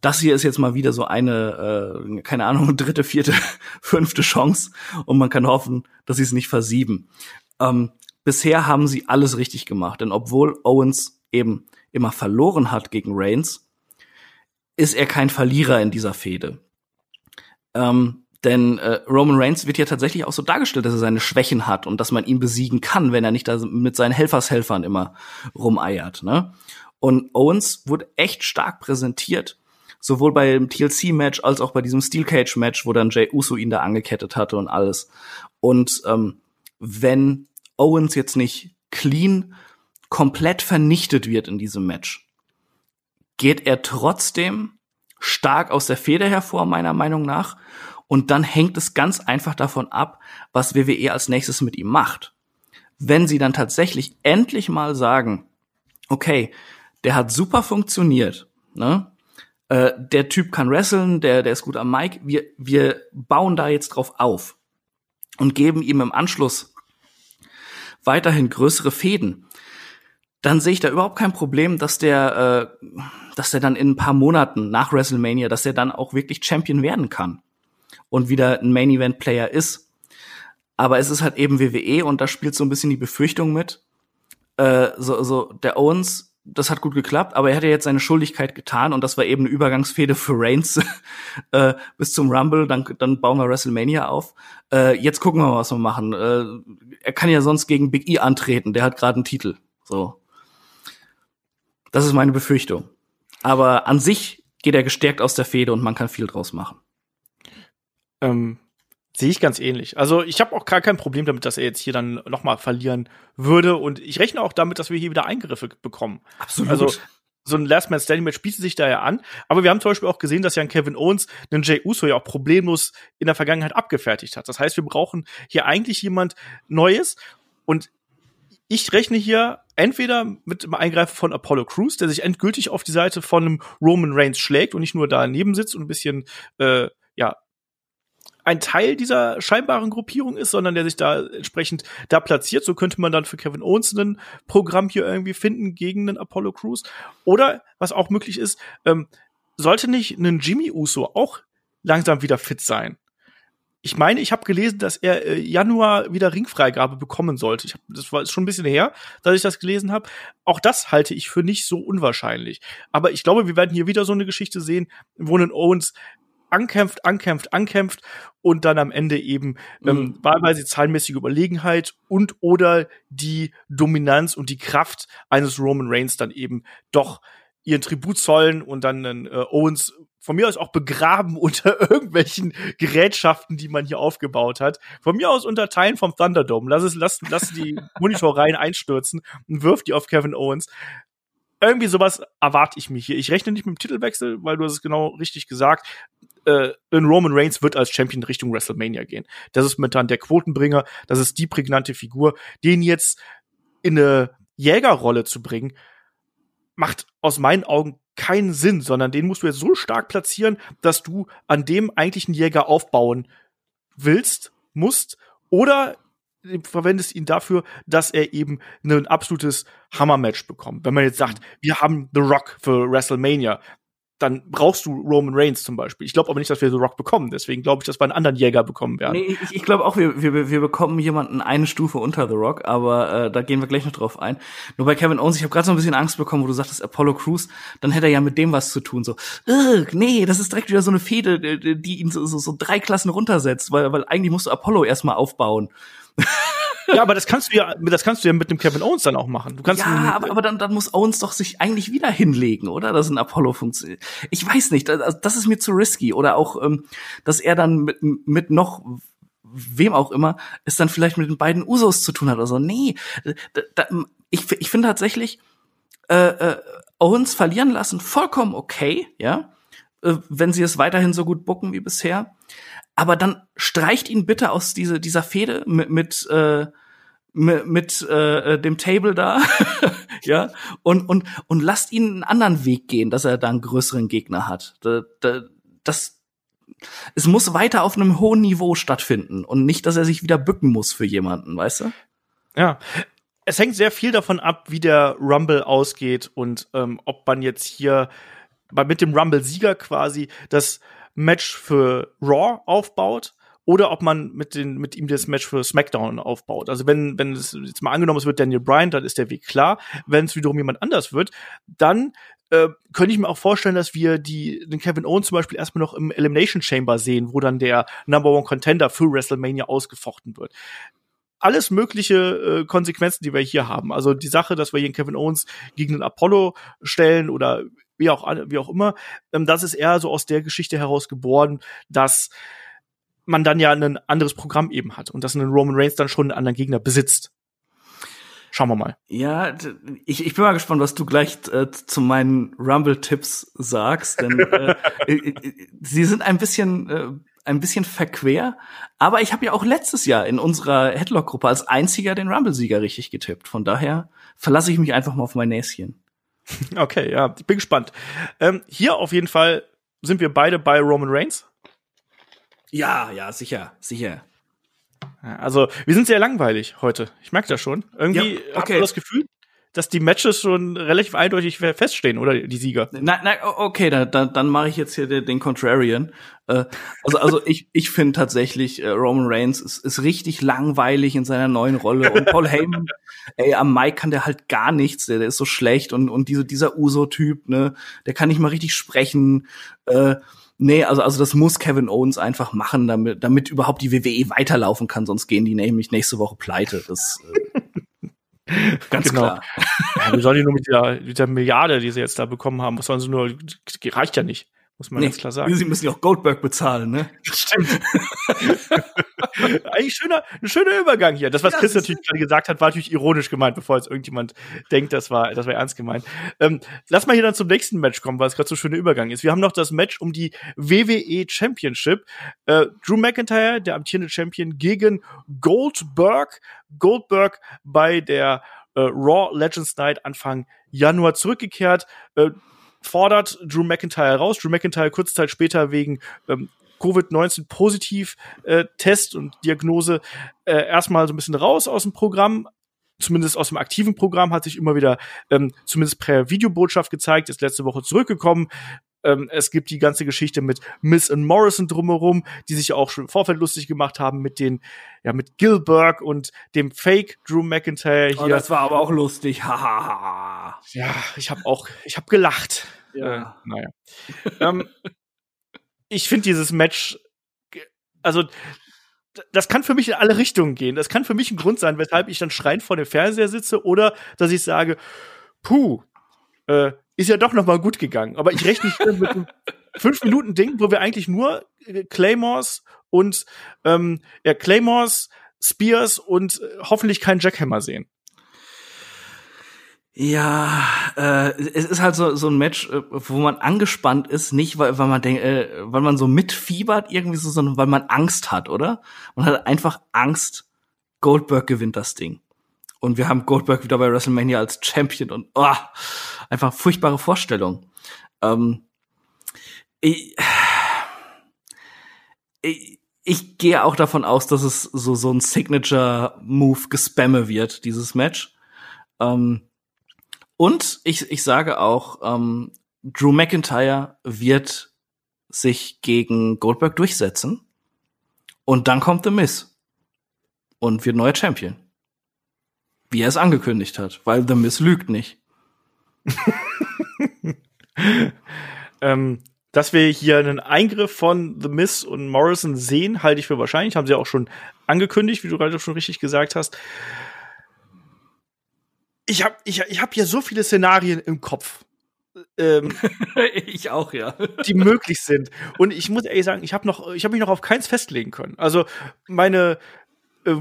Das hier ist jetzt mal wieder so eine, äh, keine Ahnung, [laughs] dritte, vierte, [laughs] fünfte Chance und man kann hoffen, dass sie es nicht versieben. Ähm, bisher haben sie alles richtig gemacht, denn obwohl Owens eben immer verloren hat gegen Reigns, ist er kein Verlierer in dieser Fehde. Ähm, denn äh, Roman Reigns wird ja tatsächlich auch so dargestellt, dass er seine Schwächen hat und dass man ihn besiegen kann, wenn er nicht da mit seinen Helfershelfern immer rumeiert. Ne? Und Owens wurde echt stark präsentiert, sowohl beim TLC-Match als auch bei diesem Steel Cage-Match, wo dann Jay Uso ihn da angekettet hatte und alles. Und ähm, wenn Owens jetzt nicht clean komplett vernichtet wird in diesem Match, geht er trotzdem stark aus der Feder hervor, meiner Meinung nach. Und dann hängt es ganz einfach davon ab, was WWE als nächstes mit ihm macht. Wenn sie dann tatsächlich endlich mal sagen, okay, der hat super funktioniert, ne? Äh, der Typ kann wresteln, der, der ist gut am Mic, wir, wir bauen da jetzt drauf auf und geben ihm im Anschluss weiterhin größere Fäden, dann sehe ich da überhaupt kein Problem, dass der, äh, dass der dann in ein paar Monaten nach WrestleMania, dass er dann auch wirklich Champion werden kann und wieder ein Main Event Player ist. Aber es ist halt eben WWE und da spielt so ein bisschen die Befürchtung mit. Äh, so, so der Owens, das hat gut geklappt, aber er hat ja jetzt seine Schuldigkeit getan und das war eben eine Übergangsfehde für Reigns [laughs] äh, bis zum Rumble. Dann, dann bauen wir WrestleMania auf. Äh, jetzt gucken wir mal, was wir machen. Äh, er kann ja sonst gegen Big E antreten. Der hat gerade einen Titel. So. Das ist meine Befürchtung. Aber an sich geht er gestärkt aus der Fehde und man kann viel draus machen. Ähm, sehe ich ganz ähnlich. Also ich habe auch gar kein Problem damit, dass er jetzt hier dann noch mal verlieren würde. Und ich rechne auch damit, dass wir hier wieder Eingriffe bekommen. Absolut. Also so ein Last Man Standing Match bietet sich da ja an. Aber wir haben zum Beispiel auch gesehen, dass ja ein Kevin Owens einen Jay Uso ja auch problemlos in der Vergangenheit abgefertigt hat. Das heißt, wir brauchen hier eigentlich jemand Neues. Und ich rechne hier entweder mit dem Eingreifen von Apollo Crews, der sich endgültig auf die Seite von einem Roman Reigns schlägt und nicht nur daneben sitzt und ein bisschen äh, ja ein Teil dieser scheinbaren Gruppierung ist, sondern der sich da entsprechend da platziert. So könnte man dann für Kevin Owens ein Programm hier irgendwie finden gegen einen Apollo Crews. Oder was auch möglich ist, ähm, sollte nicht ein Jimmy Uso auch langsam wieder fit sein? ich meine, ich habe gelesen, dass er äh, Januar wieder Ringfreigabe bekommen sollte. Ich hab, das war schon ein bisschen her, dass ich das gelesen habe. Auch das halte ich für nicht so unwahrscheinlich. Aber ich glaube, wir werden hier wieder so eine Geschichte sehen, wo ein Owens ankämpft, ankämpft, ankämpft und dann am Ende eben ähm, mhm. ähm, wahlweise zahlenmäßige Überlegenheit und oder die Dominanz und die Kraft eines Roman Reigns dann eben doch ihren Tribut zollen und dann äh, Owens von mir aus auch begraben [laughs] unter irgendwelchen Gerätschaften, die man hier aufgebaut hat. Von mir aus unter Teilen vom Thunderdome. Lass es, lass, lass die [laughs] Monitorreihen einstürzen und wirf die auf Kevin Owens. Irgendwie sowas erwarte ich mich hier. Ich rechne nicht mit dem Titelwechsel, weil du hast es genau richtig gesagt. Äh, Roman Reigns wird als Champion Richtung WrestleMania gehen. Das ist momentan der Quotenbringer. Das ist die prägnante Figur. Den jetzt in eine Jägerrolle zu bringen, macht aus meinen Augen keinen Sinn, sondern den musst du jetzt so stark platzieren, dass du an dem eigentlichen Jäger aufbauen willst, musst oder verwendest ihn dafür, dass er eben ein absolutes Hammer-Match bekommt. Wenn man jetzt sagt, wir haben The Rock für WrestleMania, dann brauchst du Roman Reigns zum Beispiel. Ich glaube aber nicht, dass wir The Rock bekommen. Deswegen glaube ich, dass wir einen anderen Jäger bekommen werden. Nee, ich, ich glaube auch, wir, wir, wir bekommen jemanden eine Stufe unter The Rock, aber äh, da gehen wir gleich noch drauf ein. Nur bei Kevin Owens, ich habe gerade so ein bisschen Angst bekommen, wo du sagtest Apollo Crews, dann hätte er ja mit dem was zu tun. So, nee, das ist direkt wieder so eine Fehde, die ihn so, so, so drei Klassen runtersetzt, weil, weil eigentlich musst du Apollo erstmal aufbauen. [laughs] ja, aber das kannst du ja, das kannst du ja mit dem Kevin Owens dann auch machen. Du kannst ja, aber, aber dann, dann muss Owens doch sich eigentlich wieder hinlegen, oder? Dass ein Apollo funktioniert. Ich weiß nicht, das, das ist mir zu risky. Oder auch, ähm, dass er dann mit, mit noch wem auch immer es dann vielleicht mit den beiden Usos zu tun hat oder so. Nee, da, ich, ich finde tatsächlich, äh, äh, Owens verlieren lassen vollkommen okay, ja, äh, wenn sie es weiterhin so gut bucken wie bisher aber dann streicht ihn bitte aus diese, dieser Fehde mit, mit, äh, mit, mit äh, dem Table da, [laughs] ja, und, und, und lasst ihn einen anderen Weg gehen, dass er da einen größeren Gegner hat. Da, da, das, es muss weiter auf einem hohen Niveau stattfinden und nicht, dass er sich wieder bücken muss für jemanden, weißt du? Ja. Es hängt sehr viel davon ab, wie der Rumble ausgeht und ähm, ob man jetzt hier mit dem Rumble-Sieger quasi das Match für Raw aufbaut oder ob man mit, den, mit ihm das Match für SmackDown aufbaut. Also wenn, wenn es jetzt mal angenommen, es wird Daniel Bryan, dann ist der Weg klar. Wenn es wiederum jemand anders wird, dann äh, könnte ich mir auch vorstellen, dass wir die, den Kevin Owens zum Beispiel erstmal noch im Elimination Chamber sehen, wo dann der Number One Contender für WrestleMania ausgefochten wird alles mögliche äh, Konsequenzen, die wir hier haben. Also die Sache, dass wir hier einen Kevin Owens gegen den Apollo stellen oder wie auch, wie auch immer, ähm, das ist eher so aus der Geschichte heraus geboren, dass man dann ja ein anderes Programm eben hat und dass ein Roman Reigns dann schon einen anderen Gegner besitzt. Schauen wir mal. Ja, ich, ich bin mal gespannt, was du gleich äh, zu meinen Rumble-Tipps sagst, denn äh, [laughs] sie sind ein bisschen äh, ein bisschen verquer, aber ich habe ja auch letztes Jahr in unserer Headlock-Gruppe als einziger den Rumble-Sieger richtig getippt. Von daher verlasse ich mich einfach mal auf mein Näschen. [laughs] Okay, ja, ich bin gespannt. Ähm, hier auf jeden Fall sind wir beide bei Roman Reigns. Ja, ja, sicher, sicher. Also, wir sind sehr langweilig heute. Ich merke das schon. Irgendwie ja, okay. habe das Gefühl, dass die Matches schon relativ eindeutig feststehen, oder die Sieger. Nein, nein, okay, dann, dann, dann mache ich jetzt hier den, den Contrarian. Äh, also, also ich, ich finde tatsächlich, äh, Roman Reigns ist, ist richtig langweilig in seiner neuen Rolle. Und Paul [laughs] Heyman, ey, am Mike kann der halt gar nichts, der, der ist so schlecht und, und diese, dieser Uso-Typ, ne, der kann nicht mal richtig sprechen. Äh, Nee, also, also das muss Kevin Owens einfach machen, damit, damit überhaupt die WWE weiterlaufen kann, sonst gehen die nämlich nächste Woche pleite. Das, äh, [laughs] Ganz genau. klar. Ja, wie sollen die nur mit der, mit der Milliarde, die sie jetzt da bekommen haben, was sollen sie nur, reicht ja nicht. Muss man nee, ganz klar sagen. Sie müssen ja auch Goldberg bezahlen, ne? Das stimmt. [laughs] Eigentlich schöner, ein schöner Übergang hier. Das, was ja, Chris natürlich gerade gesagt hat, war natürlich ironisch gemeint, bevor jetzt irgendjemand denkt, das war, das war ernst gemeint. Ähm, lass mal hier dann zum nächsten Match kommen, weil es gerade so ein schöner Übergang ist. Wir haben noch das Match um die WWE Championship. Äh, Drew McIntyre, der amtierende Champion, gegen Goldberg. Goldberg bei der äh, Raw Legends Night Anfang Januar zurückgekehrt. Äh, fordert Drew McIntyre raus. Drew McIntyre kurze Zeit später wegen ähm, Covid-19 positiv äh, Test und Diagnose äh, erstmal so ein bisschen raus aus dem Programm. Zumindest aus dem aktiven Programm hat sich immer wieder ähm, zumindest per Videobotschaft gezeigt, ist letzte Woche zurückgekommen. Ähm, es gibt die ganze Geschichte mit Miss und Morrison drumherum, die sich ja auch schon im Vorfeld lustig gemacht haben mit den, ja, mit Gilbert und dem Fake Drew McIntyre hier. Oh, das war aber auch lustig. [laughs] Hahaha. ja, ich habe auch, ich habe gelacht. Ja. Äh, naja. ähm, [laughs] ich finde dieses Match, also das kann für mich in alle Richtungen gehen. Das kann für mich ein Grund sein, weshalb ich dann schreiend vor dem Fernseher sitze oder dass ich sage, puh, äh, ist ja doch noch mal gut gegangen. Aber ich rechne nicht mit einem [laughs] fünf Minuten Ding, wo wir eigentlich nur äh, Claymores und ähm, ja, Claymores, Spears und äh, hoffentlich keinen Jackhammer sehen. Ja, äh, es ist halt so, so ein Match, äh, wo man angespannt ist, nicht weil, weil man denkt, äh, weil man so mitfiebert irgendwie so, sondern weil man Angst hat, oder? Man hat einfach Angst, Goldberg gewinnt das Ding. Und wir haben Goldberg wieder bei WrestleMania als Champion und oh, einfach furchtbare Vorstellung. Ähm, ich, ich, ich gehe auch davon aus, dass es so so ein Signature Move gespamme wird, dieses Match. Ähm, und ich, ich sage auch, ähm, Drew McIntyre wird sich gegen Goldberg durchsetzen. Und dann kommt The Miz. Und wird neuer Champion. Wie er es angekündigt hat, weil The Miz lügt nicht. [laughs] ähm, dass wir hier einen Eingriff von The Miz und Morrison sehen, halte ich für wahrscheinlich. Haben sie auch schon angekündigt, wie du gerade schon richtig gesagt hast ich habe ich, ich hab hier so viele Szenarien im Kopf. Ähm, [laughs] ich auch, ja. Die möglich sind. Und ich muss ehrlich sagen, ich habe noch, ich habe mich noch auf keins festlegen können. Also meine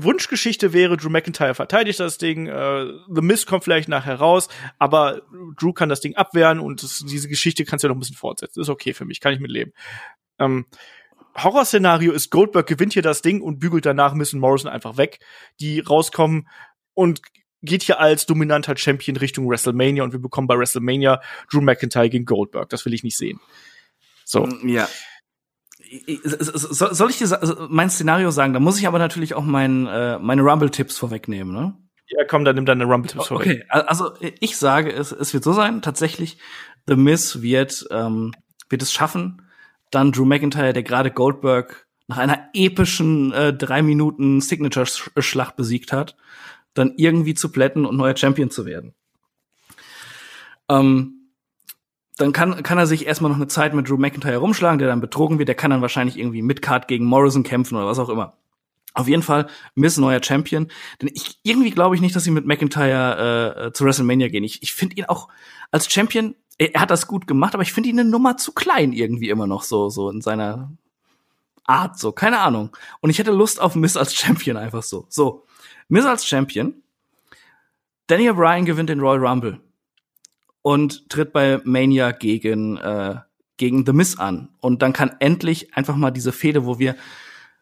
Wunschgeschichte wäre, Drew McIntyre verteidigt das Ding, äh, The Miz kommt vielleicht nachher raus, aber Drew kann das Ding abwehren und das, diese Geschichte kannst du ja noch ein bisschen fortsetzen. Ist okay für mich, kann ich mitleben. Ähm, Horrorszenario ist, Goldberg gewinnt hier das Ding und bügelt danach Miss und Morrison einfach weg, die rauskommen und geht hier als dominanter Champion Richtung WrestleMania und wir bekommen bei WrestleMania Drew McIntyre gegen Goldberg. Das will ich nicht sehen. So. Ja. Soll ich dir mein Szenario sagen? Da muss ich aber natürlich auch mein, äh, meine Rumble-Tipps vorwegnehmen, ne? Ja, komm, dann nimm deine Rumble-Tipps vorweg. Okay, also ich sage, es, es wird so sein, tatsächlich, The Miz wird, ähm, wird es schaffen, dann Drew McIntyre, der gerade Goldberg nach einer epischen äh, drei Minuten Signature-Schlacht besiegt hat, dann irgendwie zu plätten und neuer Champion zu werden. Ähm, dann kann, kann er sich erstmal noch eine Zeit mit Drew McIntyre rumschlagen, der dann betrogen wird. Der kann dann wahrscheinlich irgendwie mit Card gegen Morrison kämpfen oder was auch immer. Auf jeden Fall Miss neuer Champion. Denn ich irgendwie glaube ich nicht, dass sie mit McIntyre äh, zu WrestleMania gehen. Ich, ich finde ihn auch als Champion, er, hat das gut gemacht, aber ich finde ihn eine Nummer zu klein irgendwie immer noch so, so in seiner Art, so, keine Ahnung. Und ich hätte Lust auf Miss als Champion einfach so. So. Miz als Champion. Daniel Bryan gewinnt den Royal Rumble und tritt bei Mania gegen äh, gegen The Miz an und dann kann endlich einfach mal diese Fehde, wo wir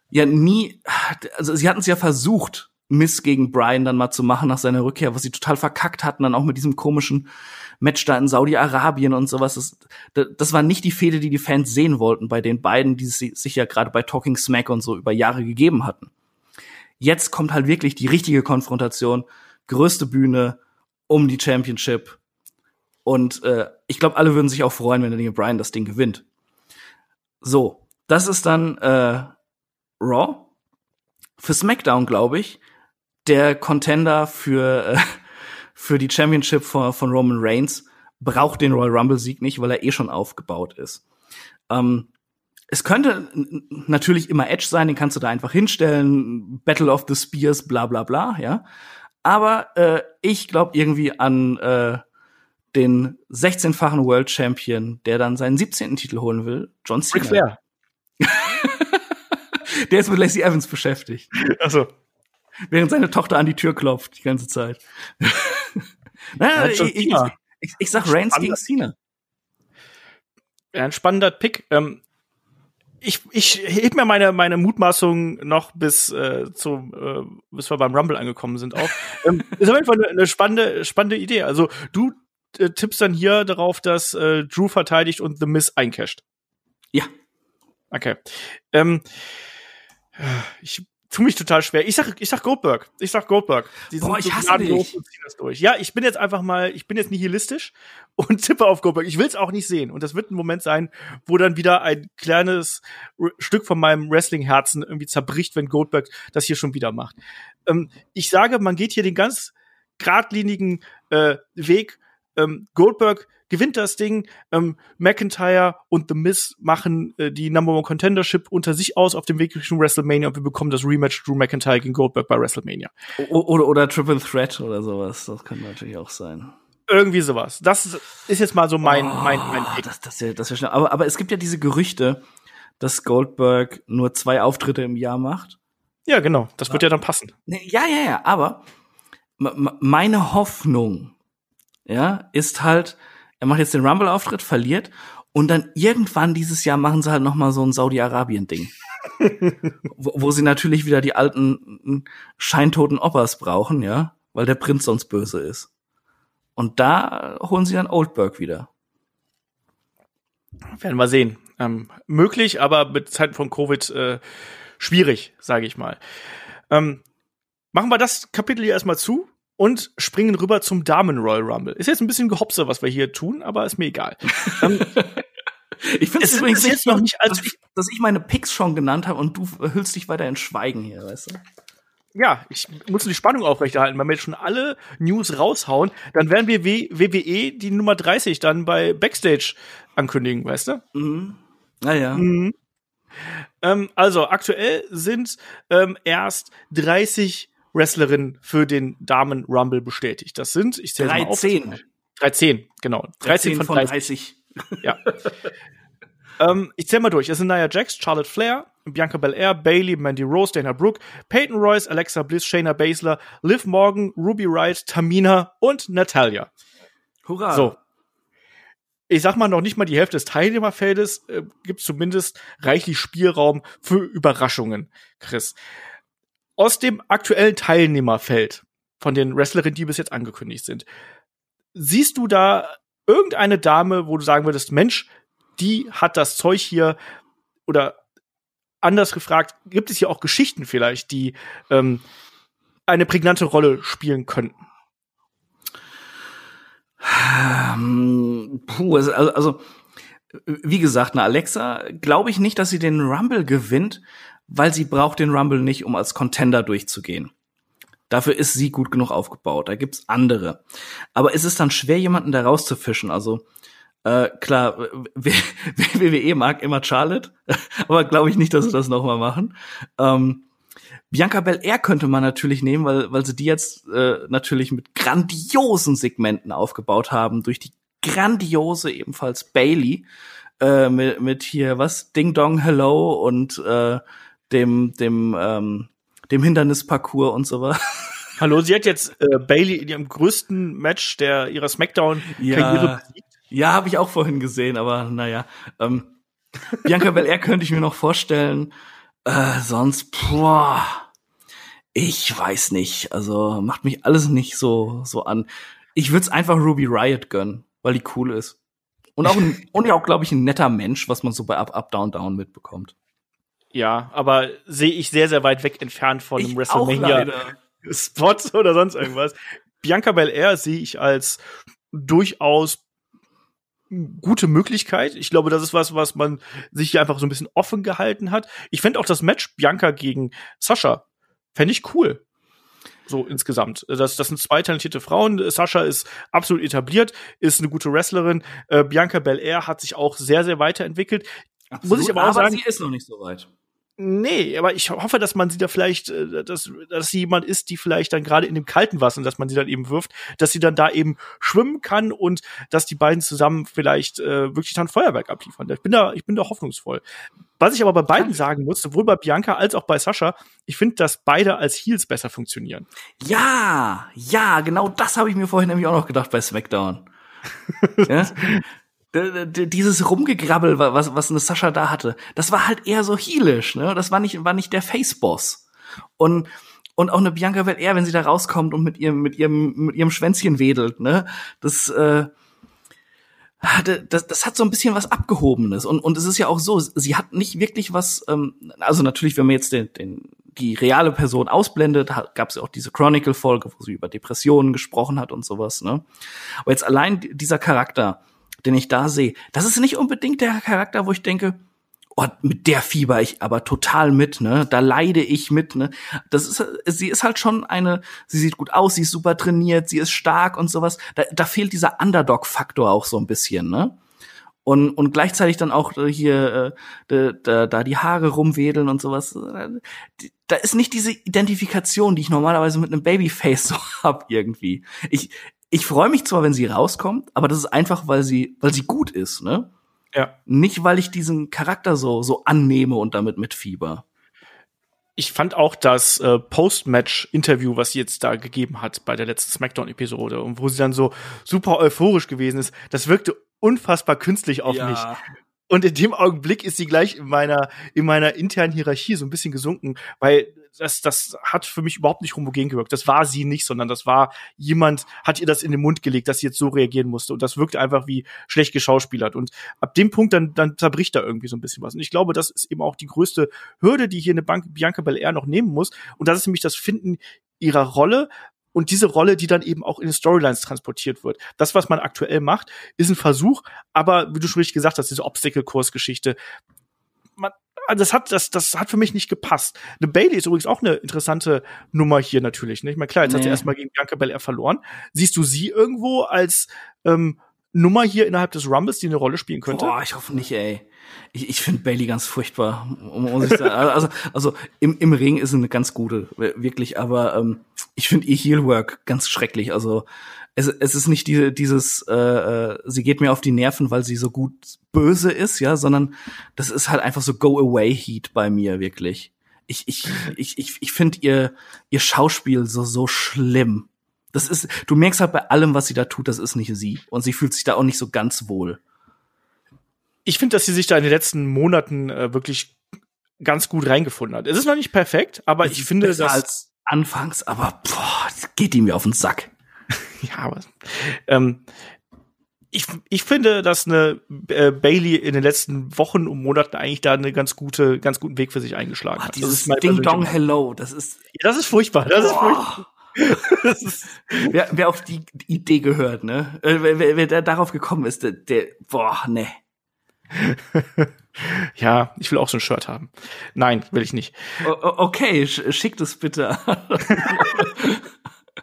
ja nie, also sie hatten es ja versucht, Miz gegen Bryan dann mal zu machen nach seiner Rückkehr, was sie total verkackt hatten, dann auch mit diesem komischen Match da in Saudi-Arabien und sowas. Das, das war nicht die Fehde, die die Fans sehen wollten bei den beiden, die sich ja gerade bei Talking Smack und so über Jahre gegeben hatten. Jetzt kommt halt wirklich die richtige Konfrontation, größte Bühne um die Championship. Und äh, ich glaube, alle würden sich auch freuen, wenn Daniel Bryan das Ding gewinnt. So, das ist dann äh, Raw. Für SmackDown, glaube ich, der Contender für, äh, [laughs] für die Championship von, von Roman Reigns braucht den Royal Rumble-Sieg nicht, weil er eh schon aufgebaut ist. Ähm, es könnte natürlich immer Edge sein, den kannst du da einfach hinstellen, Battle of the Spears, bla bla bla, ja. Aber äh, ich glaube irgendwie an äh, den 16-fachen World Champion, der dann seinen 17. Titel holen will, John Cena. Ric Flair. [laughs] der ist mit Lacey Evans beschäftigt. Also Während seine Tochter an die Tür klopft die ganze Zeit. [laughs] naja, ich, ich, ich, ich, sag Reigns gegen Cena. Ein spannender Pick. Ähm, ich, ich heb mir meine, meine Mutmaßung noch bis, äh, zu, äh, bis wir beim Rumble angekommen sind auf. ähm, ist auf jeden Fall eine, eine spannende, spannende Idee. Also du äh, tippst dann hier darauf, dass äh, Drew verteidigt und The Miss eincasht. Ja. Okay. Ähm, ich tu mich total schwer. Ich sag, ich sag Goldberg. Ich sag Goldberg. Die Boah, ich hasse dich. Ja, ich bin jetzt einfach mal, ich bin jetzt nihilistisch [laughs] und tippe auf Goldberg. Ich will es auch nicht sehen. Und das wird ein Moment sein, wo dann wieder ein kleines Stück von meinem Wrestling-Herzen irgendwie zerbricht, wenn Goldberg das hier schon wieder macht. Ähm, ich sage, man geht hier den ganz geradlinigen äh, Weg. Ähm, Goldberg gewinnt das Ding. Ähm, McIntyre und The Miz machen äh, die Number One Contendership unter sich aus auf dem Weg Richtung WrestleMania und wir bekommen das Rematch Drew McIntyre gegen Goldberg bei WrestleMania. O oder, oder Triple Threat oder sowas. Das kann natürlich auch sein. Irgendwie sowas. Das ist jetzt mal so mein, oh, mein, mein Pick. Das, das, das wäre schnell. Aber, aber es gibt ja diese Gerüchte, dass Goldberg nur zwei Auftritte im Jahr macht. Ja, genau. Das wird ja dann passen. Ja, ja, ja. Aber meine Hoffnung, ja, ist halt, er macht jetzt den Rumble-Auftritt, verliert und dann irgendwann dieses Jahr machen sie halt noch mal so ein Saudi-Arabien-Ding. [laughs] wo, wo sie natürlich wieder die alten scheintoten Oppers brauchen, ja, weil der Prinz sonst böse ist. Und da holen sie dann Oldberg wieder. Werden wir sehen. Ähm, möglich, aber mit Zeiten von Covid äh, schwierig, sage ich mal. Ähm, machen wir das Kapitel hier erstmal zu und springen rüber zum Damen Royal Rumble. Ist jetzt ein bisschen gehopse, was wir hier tun, aber ist mir egal. [laughs] ich finde es übrigens jetzt noch nicht, als ich, dass ich meine Picks schon genannt habe und du hüllst dich weiter in Schweigen hier, weißt du? Ja, ich muss die Spannung aufrechterhalten. Wenn wir jetzt schon alle News raushauen, dann werden wir WWE die Nummer 30 dann bei Backstage ankündigen, weißt du? Mhm. Naja. Mhm. Ähm, also aktuell sind ähm, erst 30 Wrestlerinnen für den Damen Rumble bestätigt. Das sind, ich zähle mal auf. 13. 13, genau. 13, 13 von 30. 30. Ja. ähm, ich zähle mal durch. Es sind Nia Jax, Charlotte Flair, Bianca Belair, Bailey, Mandy Rose, Dana Brooke, Peyton Royce, Alexa Bliss, Shayna Baszler, Liv Morgan, Ruby Wright, Tamina und Natalia. Hurra! So. Ich sag mal, noch nicht mal die Hälfte des Teilnehmerfeldes äh, gibt zumindest reichlich Spielraum für Überraschungen, Chris aus dem aktuellen Teilnehmerfeld von den Wrestlerinnen, die bis jetzt angekündigt sind, siehst du da irgendeine Dame, wo du sagen würdest, Mensch, die hat das Zeug hier oder anders gefragt, gibt es hier auch Geschichten vielleicht, die ähm, eine prägnante Rolle spielen könnten? Puh, also, also wie gesagt, eine Alexa, glaube ich nicht, dass sie den Rumble gewinnt, weil sie braucht den Rumble nicht, um als Contender durchzugehen. Dafür ist sie gut genug aufgebaut. Da gibt's andere. Aber es ist dann schwer, jemanden da rauszufischen. Also äh, klar, [laughs] WWE mag immer Charlotte, [laughs] aber glaube ich nicht, dass sie das nochmal machen. Ähm, Bianca Belair könnte man natürlich nehmen, weil, weil sie die jetzt äh, natürlich mit grandiosen Segmenten aufgebaut haben, durch die grandiose ebenfalls Bailey äh, mit, mit hier was Ding Dong Hello und äh, dem, dem, ähm, dem Hindernisparcours und so weiter. [laughs] Hallo, sie hat jetzt äh, Bailey in ihrem größten Match der ihrer Smackdown-Karriere ja, besiegt. Ja, habe ich auch vorhin gesehen, aber naja. Ähm, Bianca Belair könnte ich mir noch vorstellen. Äh, sonst, boah, ich weiß nicht. Also macht mich alles nicht so so an. Ich würde es einfach Ruby Riot gönnen, weil die cool ist. Und auch ein, [laughs] und ja auch, glaube ich, ein netter Mensch, was man so bei Up, Up, Down, Down mitbekommt. Ja, aber sehe ich sehr, sehr weit weg entfernt von einem WrestleMania-Spot [laughs] oder sonst irgendwas. Bianca Belair sehe ich als durchaus gute Möglichkeit. Ich glaube, das ist was, was man sich hier einfach so ein bisschen offen gehalten hat. Ich fände auch das Match Bianca gegen Sascha, fände ich cool. So insgesamt. Das, das sind zwei talentierte Frauen. Sascha ist absolut etabliert, ist eine gute Wrestlerin. Äh, Bianca Belair hat sich auch sehr, sehr weiterentwickelt. Absolut, Muss ich aber auch aber sagen, sie ist noch nicht so weit. Nee, aber ich hoffe, dass man sie da vielleicht, äh, dass, dass sie jemand ist, die vielleicht dann gerade in dem kalten Wasser, dass man sie dann eben wirft, dass sie dann da eben schwimmen kann und dass die beiden zusammen vielleicht äh, wirklich dann Feuerwerk abliefern. Ich bin da, ich bin da hoffnungsvoll. Was ich aber bei beiden sagen muss, sowohl bei Bianca als auch bei Sascha, ich finde, dass beide als Heels besser funktionieren. Ja, ja, genau das habe ich mir vorhin nämlich auch noch gedacht bei SmackDown. [laughs] ja? Dieses Rumgegrabbel, was, was eine Sascha da hatte, das war halt eher so heelisch, ne? Das war nicht, war nicht der Face-Boss. Und, und auch eine Bianca Belair, wenn sie da rauskommt und mit ihrem, mit ihrem, mit ihrem Schwänzchen wedelt, ne? Das, äh, das, das hat so ein bisschen was Abgehobenes. Und, und es ist ja auch so, sie hat nicht wirklich was, ähm, also natürlich, wenn man jetzt den, den, die reale Person ausblendet, gab es ja auch diese Chronicle-Folge, wo sie über Depressionen gesprochen hat und sowas. Ne? Aber jetzt allein dieser Charakter, den ich da sehe, das ist nicht unbedingt der Charakter, wo ich denke, oh, mit der fieber ich aber total mit, ne? Da leide ich mit, ne? Das ist, sie ist halt schon eine, sie sieht gut aus, sie ist super trainiert, sie ist stark und sowas. Da, da fehlt dieser Underdog-Faktor auch so ein bisschen, ne? Und, und gleichzeitig dann auch hier äh, da, da die Haare rumwedeln und sowas. Da ist nicht diese Identifikation, die ich normalerweise mit einem Babyface [laughs] so hab irgendwie. Ich, ich freue mich zwar, wenn sie rauskommt, aber das ist einfach, weil sie, weil sie gut ist, ne? Ja. Nicht, weil ich diesen Charakter so, so annehme und damit mit Fieber. Ich fand auch das äh, Post-Match-Interview, was sie jetzt da gegeben hat bei der letzten SmackDown-Episode und wo sie dann so super euphorisch gewesen ist, das wirkte unfassbar künstlich auf ja. mich. Und in dem Augenblick ist sie gleich in meiner, in meiner internen Hierarchie so ein bisschen gesunken, weil das, das hat für mich überhaupt nicht homogen gewirkt. Das war sie nicht, sondern das war jemand, hat ihr das in den Mund gelegt, dass sie jetzt so reagieren musste. Und das wirkt einfach wie schlecht geschauspielert. Und ab dem Punkt dann, dann zerbricht da irgendwie so ein bisschen was. Und ich glaube, das ist eben auch die größte Hürde, die hier eine Bank Bianca Belair noch nehmen muss. Und das ist nämlich das Finden ihrer Rolle, und diese Rolle, die dann eben auch in den Storylines transportiert wird. Das, was man aktuell macht, ist ein Versuch, aber wie du schon richtig gesagt hast, diese Obstacle-Kurs-Geschichte, das hat, das, das hat für mich nicht gepasst. Eine Bailey ist übrigens auch eine interessante Nummer hier natürlich. Ne? Ich meine, klar, jetzt nee. hat sie erstmal gegen Bianca Belair verloren. Siehst du sie irgendwo als ähm, Nummer hier innerhalb des Rumbles, die eine Rolle spielen könnte? Boah, ich hoffe nicht, ey. Ich, ich finde Bailey ganz furchtbar. Sagen. Also, also im, im Ring ist sie eine ganz gute, wirklich, aber ähm, ich finde ihr Heelwork ganz schrecklich. Also es, es ist nicht die, dieses, äh, äh, sie geht mir auf die Nerven, weil sie so gut böse ist, ja, sondern das ist halt einfach so Go-Away-Heat bei mir, wirklich. Ich, ich, ich, ich, ich finde ihr, ihr Schauspiel so, so schlimm. Das ist, du merkst halt bei allem, was sie da tut, das ist nicht sie. Und sie fühlt sich da auch nicht so ganz wohl. Ich finde, dass sie sich da in den letzten Monaten äh, wirklich ganz gut reingefunden hat. Es ist noch nicht perfekt, aber es ich finde, dass als anfangs, aber boah, geht ihm mir auf den Sack. [laughs] ja, aber ähm, ich, ich finde, dass eine äh, Bailey in den letzten Wochen und Monaten eigentlich da eine ganz gute, ganz guten Weg für sich eingeschlagen Ach, hat. Dieses Ding Dong Hello, das ist ja, das ist furchtbar. Das ist furchtbar. Ist, wer, wer auf die Idee gehört, ne? Äh, wer, wer, wer darauf gekommen ist, der, der boah, ne. [laughs] ja, ich will auch so ein Shirt haben. Nein, will ich nicht. O okay, schickt es bitte. [laughs]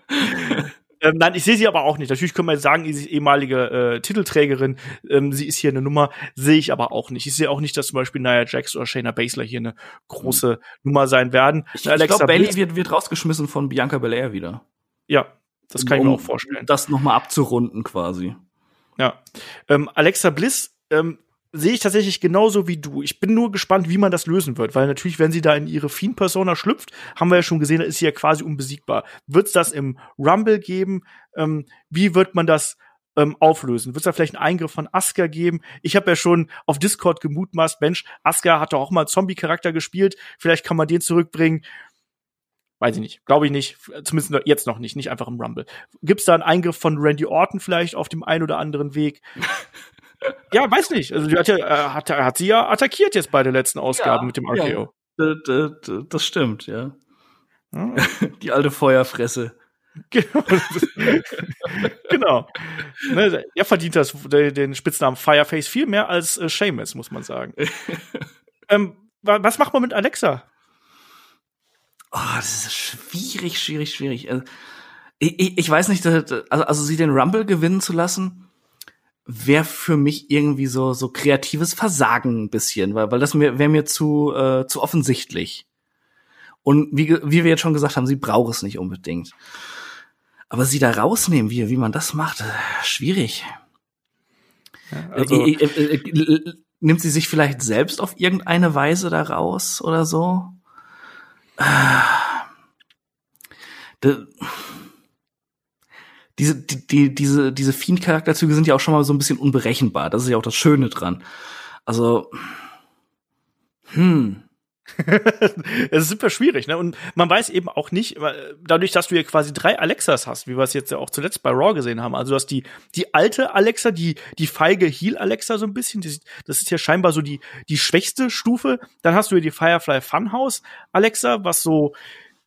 [laughs] Ähm, nein, ich sehe sie aber auch nicht. Natürlich können wir jetzt sagen, sie ist ehemalige äh, Titelträgerin. Ähm, sie ist hier eine Nummer, sehe ich aber auch nicht. Ich sehe auch nicht, dass zum Beispiel Nia Jax oder Shayna Baszler hier eine große mhm. Nummer sein werden. Ich, ich glaube, Bailey wird, wird rausgeschmissen von Bianca Belair wieder. Ja, das kann um, ich mir auch vorstellen. Das nochmal abzurunden quasi. Ja. Ähm, Alexa Bliss ähm, sehe ich tatsächlich genauso wie du. Ich bin nur gespannt, wie man das lösen wird, weil natürlich, wenn sie da in ihre Fiend-Persona schlüpft, haben wir ja schon gesehen, da ist sie ja quasi unbesiegbar. Wird es das im Rumble geben? Ähm, wie wird man das ähm, auflösen? Wird es da vielleicht einen Eingriff von Asuka geben? Ich habe ja schon auf Discord gemutmaßt, Mensch, Asuka hat doch auch mal Zombie-Charakter gespielt, vielleicht kann man den zurückbringen. Weiß ich nicht. Glaube ich nicht. Zumindest jetzt noch nicht. Nicht einfach im Rumble. Gibt es da einen Eingriff von Randy Orton vielleicht auf dem einen oder anderen Weg? [laughs] ja, weiß nicht. Also, die hat, ja, äh, hat, hat sie ja attackiert jetzt bei der letzten Ausgabe ja, mit dem RKO. Ja, das stimmt, ja. [laughs] Die alte Feuerfresse. Genau. [laughs] genau. Ne, er verdient das, den Spitznamen Fireface viel mehr als äh, Seamus, muss man sagen. [laughs] ähm, was macht man mit Alexa? Oh, das ist schwierig, schwierig, schwierig. Also, ich, ich, ich weiß nicht, also, also sie den Rumble gewinnen zu lassen, wäre für mich irgendwie so so kreatives Versagen ein bisschen, weil weil das wäre mir zu äh, zu offensichtlich. Und wie wie wir jetzt schon gesagt haben, sie braucht es nicht unbedingt. Aber sie da rausnehmen, wie wie man das macht, äh, schwierig. Ja, also äh, äh, äh, nimmt sie sich vielleicht selbst auf irgendeine Weise da raus oder so? Äh, diese, die, die, diese, diese Fiend-Charakterzüge sind ja auch schon mal so ein bisschen unberechenbar. Das ist ja auch das Schöne dran. Also, hm. [laughs] es ist super schwierig, ne? Und man weiß eben auch nicht, dadurch, dass du ja quasi drei Alexas hast, wie wir es jetzt ja auch zuletzt bei Raw gesehen haben. Also du hast die, die alte Alexa, die, die feige Heal Alexa so ein bisschen. Die, das ist ja scheinbar so die, die schwächste Stufe. Dann hast du ja die Firefly Funhouse Alexa, was so,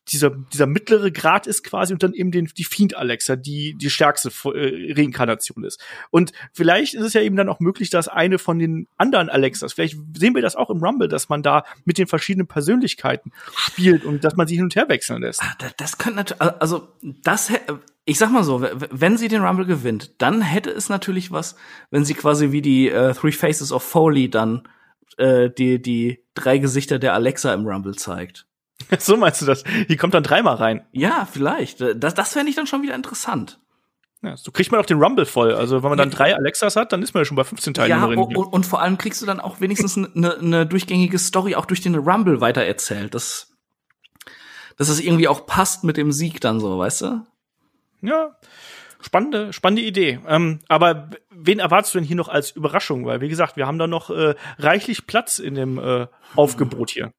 dieser, dieser mittlere Grad ist quasi und dann eben den, die Fiend Alexa, die die stärkste äh, Reinkarnation ist. Und vielleicht ist es ja eben dann auch möglich, dass eine von den anderen Alexas, vielleicht sehen wir das auch im Rumble, dass man da mit den verschiedenen Persönlichkeiten spielt und dass man sie hin und her wechseln lässt. Ah, das, das könnte natürlich, also das, ich sag mal so, wenn sie den Rumble gewinnt, dann hätte es natürlich was, wenn sie quasi wie die äh, Three Faces of Foley dann äh, die, die drei Gesichter der Alexa im Rumble zeigt. [laughs] So meinst du das? Die kommt dann dreimal rein. Ja, vielleicht. Das, das fände ich dann schon wieder interessant. Ja, so kriegt man auch den Rumble voll. Also wenn man dann drei Alexas hat, dann ist man ja schon bei 15 Teilnehmerinnen. Ja, und, und vor allem kriegst du dann auch wenigstens eine, eine durchgängige Story auch durch den Rumble weitererzählt. Das, dass es irgendwie auch passt mit dem Sieg dann so, weißt du? Ja, spannende, spannende Idee. Ähm, aber wen erwartest du denn hier noch als Überraschung? Weil, wie gesagt, wir haben da noch äh, reichlich Platz in dem äh, Aufgebot hier.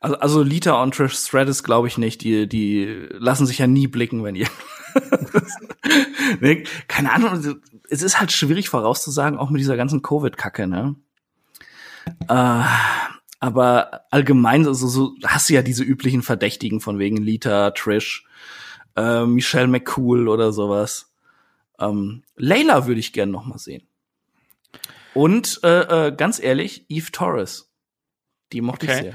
Also, also Lita und Trish Stratus glaube ich nicht. Die, die lassen sich ja nie blicken, wenn ihr. [laughs] nee, keine Ahnung. Also, es ist halt schwierig vorauszusagen, auch mit dieser ganzen Covid-Kacke, ne? Äh, aber allgemein, also so hast du ja diese üblichen Verdächtigen von wegen Lita, Trish, äh, Michelle McCool oder sowas. Ähm, Layla würde ich gern noch mal sehen. Und äh, äh, ganz ehrlich, Eve Torres. Die mochte okay. ich sehr.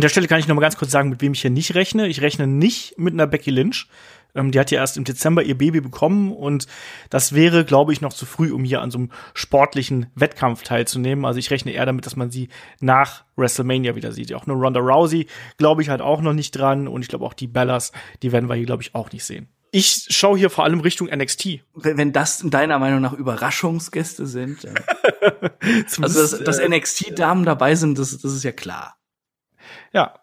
An der Stelle kann ich noch mal ganz kurz sagen, mit wem ich hier nicht rechne. Ich rechne nicht mit einer Becky Lynch. Ähm, die hat ja erst im Dezember ihr Baby bekommen und das wäre, glaube ich, noch zu früh, um hier an so einem sportlichen Wettkampf teilzunehmen. Also ich rechne eher damit, dass man sie nach WrestleMania wieder sieht. Auch nur Ronda Rousey glaube ich halt auch noch nicht dran und ich glaube auch die Bellas, die werden wir hier, glaube ich, auch nicht sehen. Ich schaue hier vor allem Richtung NXT. Wenn das deiner Meinung nach Überraschungsgäste sind. [laughs] Also, dass, dass äh, NXT-Damen dabei sind, das, das ist ja klar. Ja.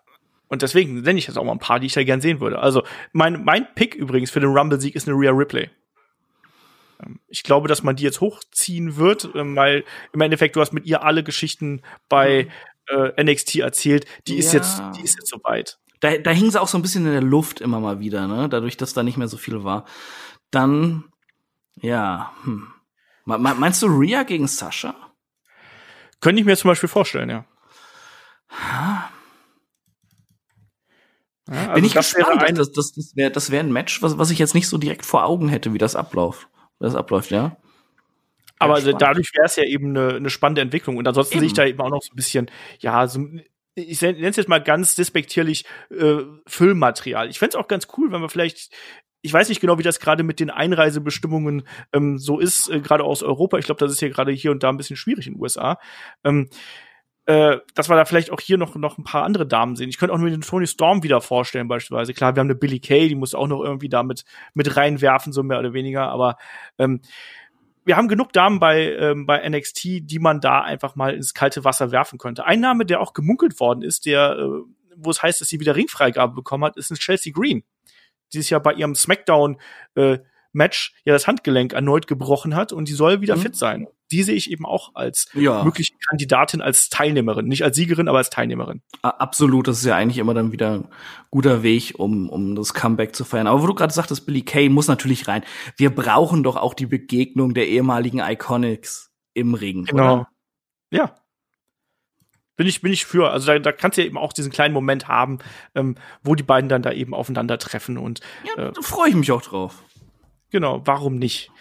Und deswegen nenne ich jetzt auch mal ein paar, die ich da gern sehen würde. Also, mein, mein Pick übrigens für den Rumble-Sieg ist eine Rhea Ripley. Ähm, ich glaube, dass man die jetzt hochziehen wird, ähm, weil im Endeffekt du hast mit ihr alle Geschichten bei mhm. äh, NXT erzählt. Die ja. ist jetzt, die ist jetzt soweit. Da, da hing sie auch so ein bisschen in der Luft immer mal wieder, ne? Dadurch, dass da nicht mehr so viel war. Dann, ja, hm. Meinst du Rhea gegen Sascha? Könnte ich mir zum Beispiel vorstellen, ja. Ja, also Bin ich gespannt. Ein das das, das wäre das wär ein Match, was, was ich jetzt nicht so direkt vor Augen hätte, wie das abläuft. Wie das abläuft, ja. Aber also dadurch wäre es ja eben eine, eine spannende Entwicklung. Und ansonsten sehe ich da eben auch noch so ein bisschen, ja, so, ich nenne es jetzt mal ganz despektierlich äh, Füllmaterial. Ich fände es auch ganz cool, wenn wir vielleicht ich weiß nicht genau, wie das gerade mit den Einreisebestimmungen ähm, so ist, äh, gerade aus Europa. Ich glaube, das ist ja gerade hier und da ein bisschen schwierig in den USA. Ähm, äh, dass wir da vielleicht auch hier noch, noch ein paar andere Damen sehen. Ich könnte auch nur den Tony Storm wieder vorstellen, beispielsweise. Klar, wir haben eine Billy Kay, die muss auch noch irgendwie damit mit reinwerfen, so mehr oder weniger, aber ähm, wir haben genug Damen bei, ähm, bei NXT, die man da einfach mal ins kalte Wasser werfen könnte. Ein Name, der auch gemunkelt worden ist, der, äh, wo es heißt, dass sie wieder Ringfreigabe bekommen hat, ist ein Chelsea Green. Dieses Jahr bei ihrem SmackDown äh, Match ja das Handgelenk erneut gebrochen hat und die soll wieder mhm. fit sein. Die sehe ich eben auch als ja. mögliche Kandidatin, als Teilnehmerin. Nicht als Siegerin, aber als Teilnehmerin. Absolut, das ist ja eigentlich immer dann wieder ein guter Weg, um, um das Comeback zu feiern. Aber wo du gerade sagtest, Billy Kay muss natürlich rein. Wir brauchen doch auch die Begegnung der ehemaligen Iconics im Ring. Genau. Oder? Ja, bin ich, bin ich für. Also da, da kannst du ja eben auch diesen kleinen Moment haben, ähm, wo die beiden dann da eben aufeinandertreffen und ja, äh, da freue ich mich auch drauf. Genau, warum nicht?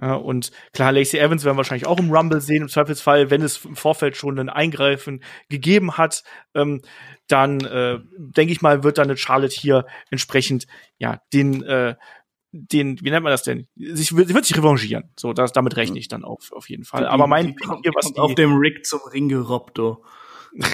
Und klar, Lacey Evans werden wir wahrscheinlich auch im Rumble sehen, im Zweifelsfall, wenn es im Vorfeld schon ein Eingreifen gegeben hat, ähm, dann äh, denke ich mal, wird dann eine Charlotte hier entsprechend ja den äh, den, wie nennt man das denn? Sie wird, sie wird sich revanchieren. So, das, damit rechne ich dann auf, auf jeden Fall. Die, Aber mein Pick hier, was die, auf dem Rick zum Ring gerobbt, oh. [laughs]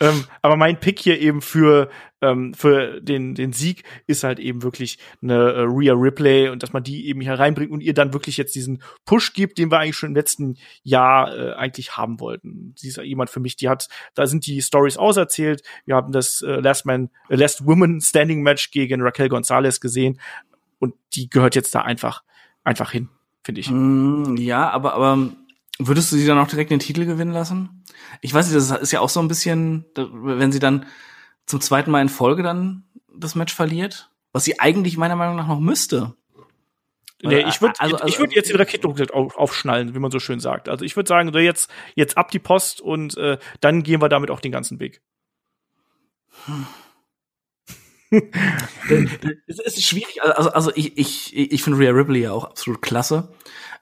ähm, aber mein Pick hier eben für, ähm, für den, den Sieg ist halt eben wirklich eine äh, Rhea Ripley und dass man die eben hier reinbringt und ihr dann wirklich jetzt diesen Push gibt, den wir eigentlich schon im letzten Jahr äh, eigentlich haben wollten. Sie ist jemand für mich, die hat, da sind die Stories auserzählt. Wir haben das äh, Last Man, äh, Last Woman Standing Match gegen Raquel Gonzalez gesehen und die gehört jetzt da einfach, einfach hin, finde ich. Mm, ja, aber, aber Würdest du sie dann auch direkt den Titel gewinnen lassen? Ich weiß nicht, das ist ja auch so ein bisschen, wenn sie dann zum zweiten Mal in Folge dann das Match verliert, was sie eigentlich meiner Meinung nach noch müsste. Nee, ich würde also, also, ich würde jetzt den Raketendruck auf, aufschnallen, wie man so schön sagt. Also ich würde sagen, so jetzt jetzt ab die Post und äh, dann gehen wir damit auch den ganzen Weg. Hm. [laughs] [laughs] es ist schwierig. Also, also ich, ich, ich finde Rhea Ripley ja auch absolut klasse.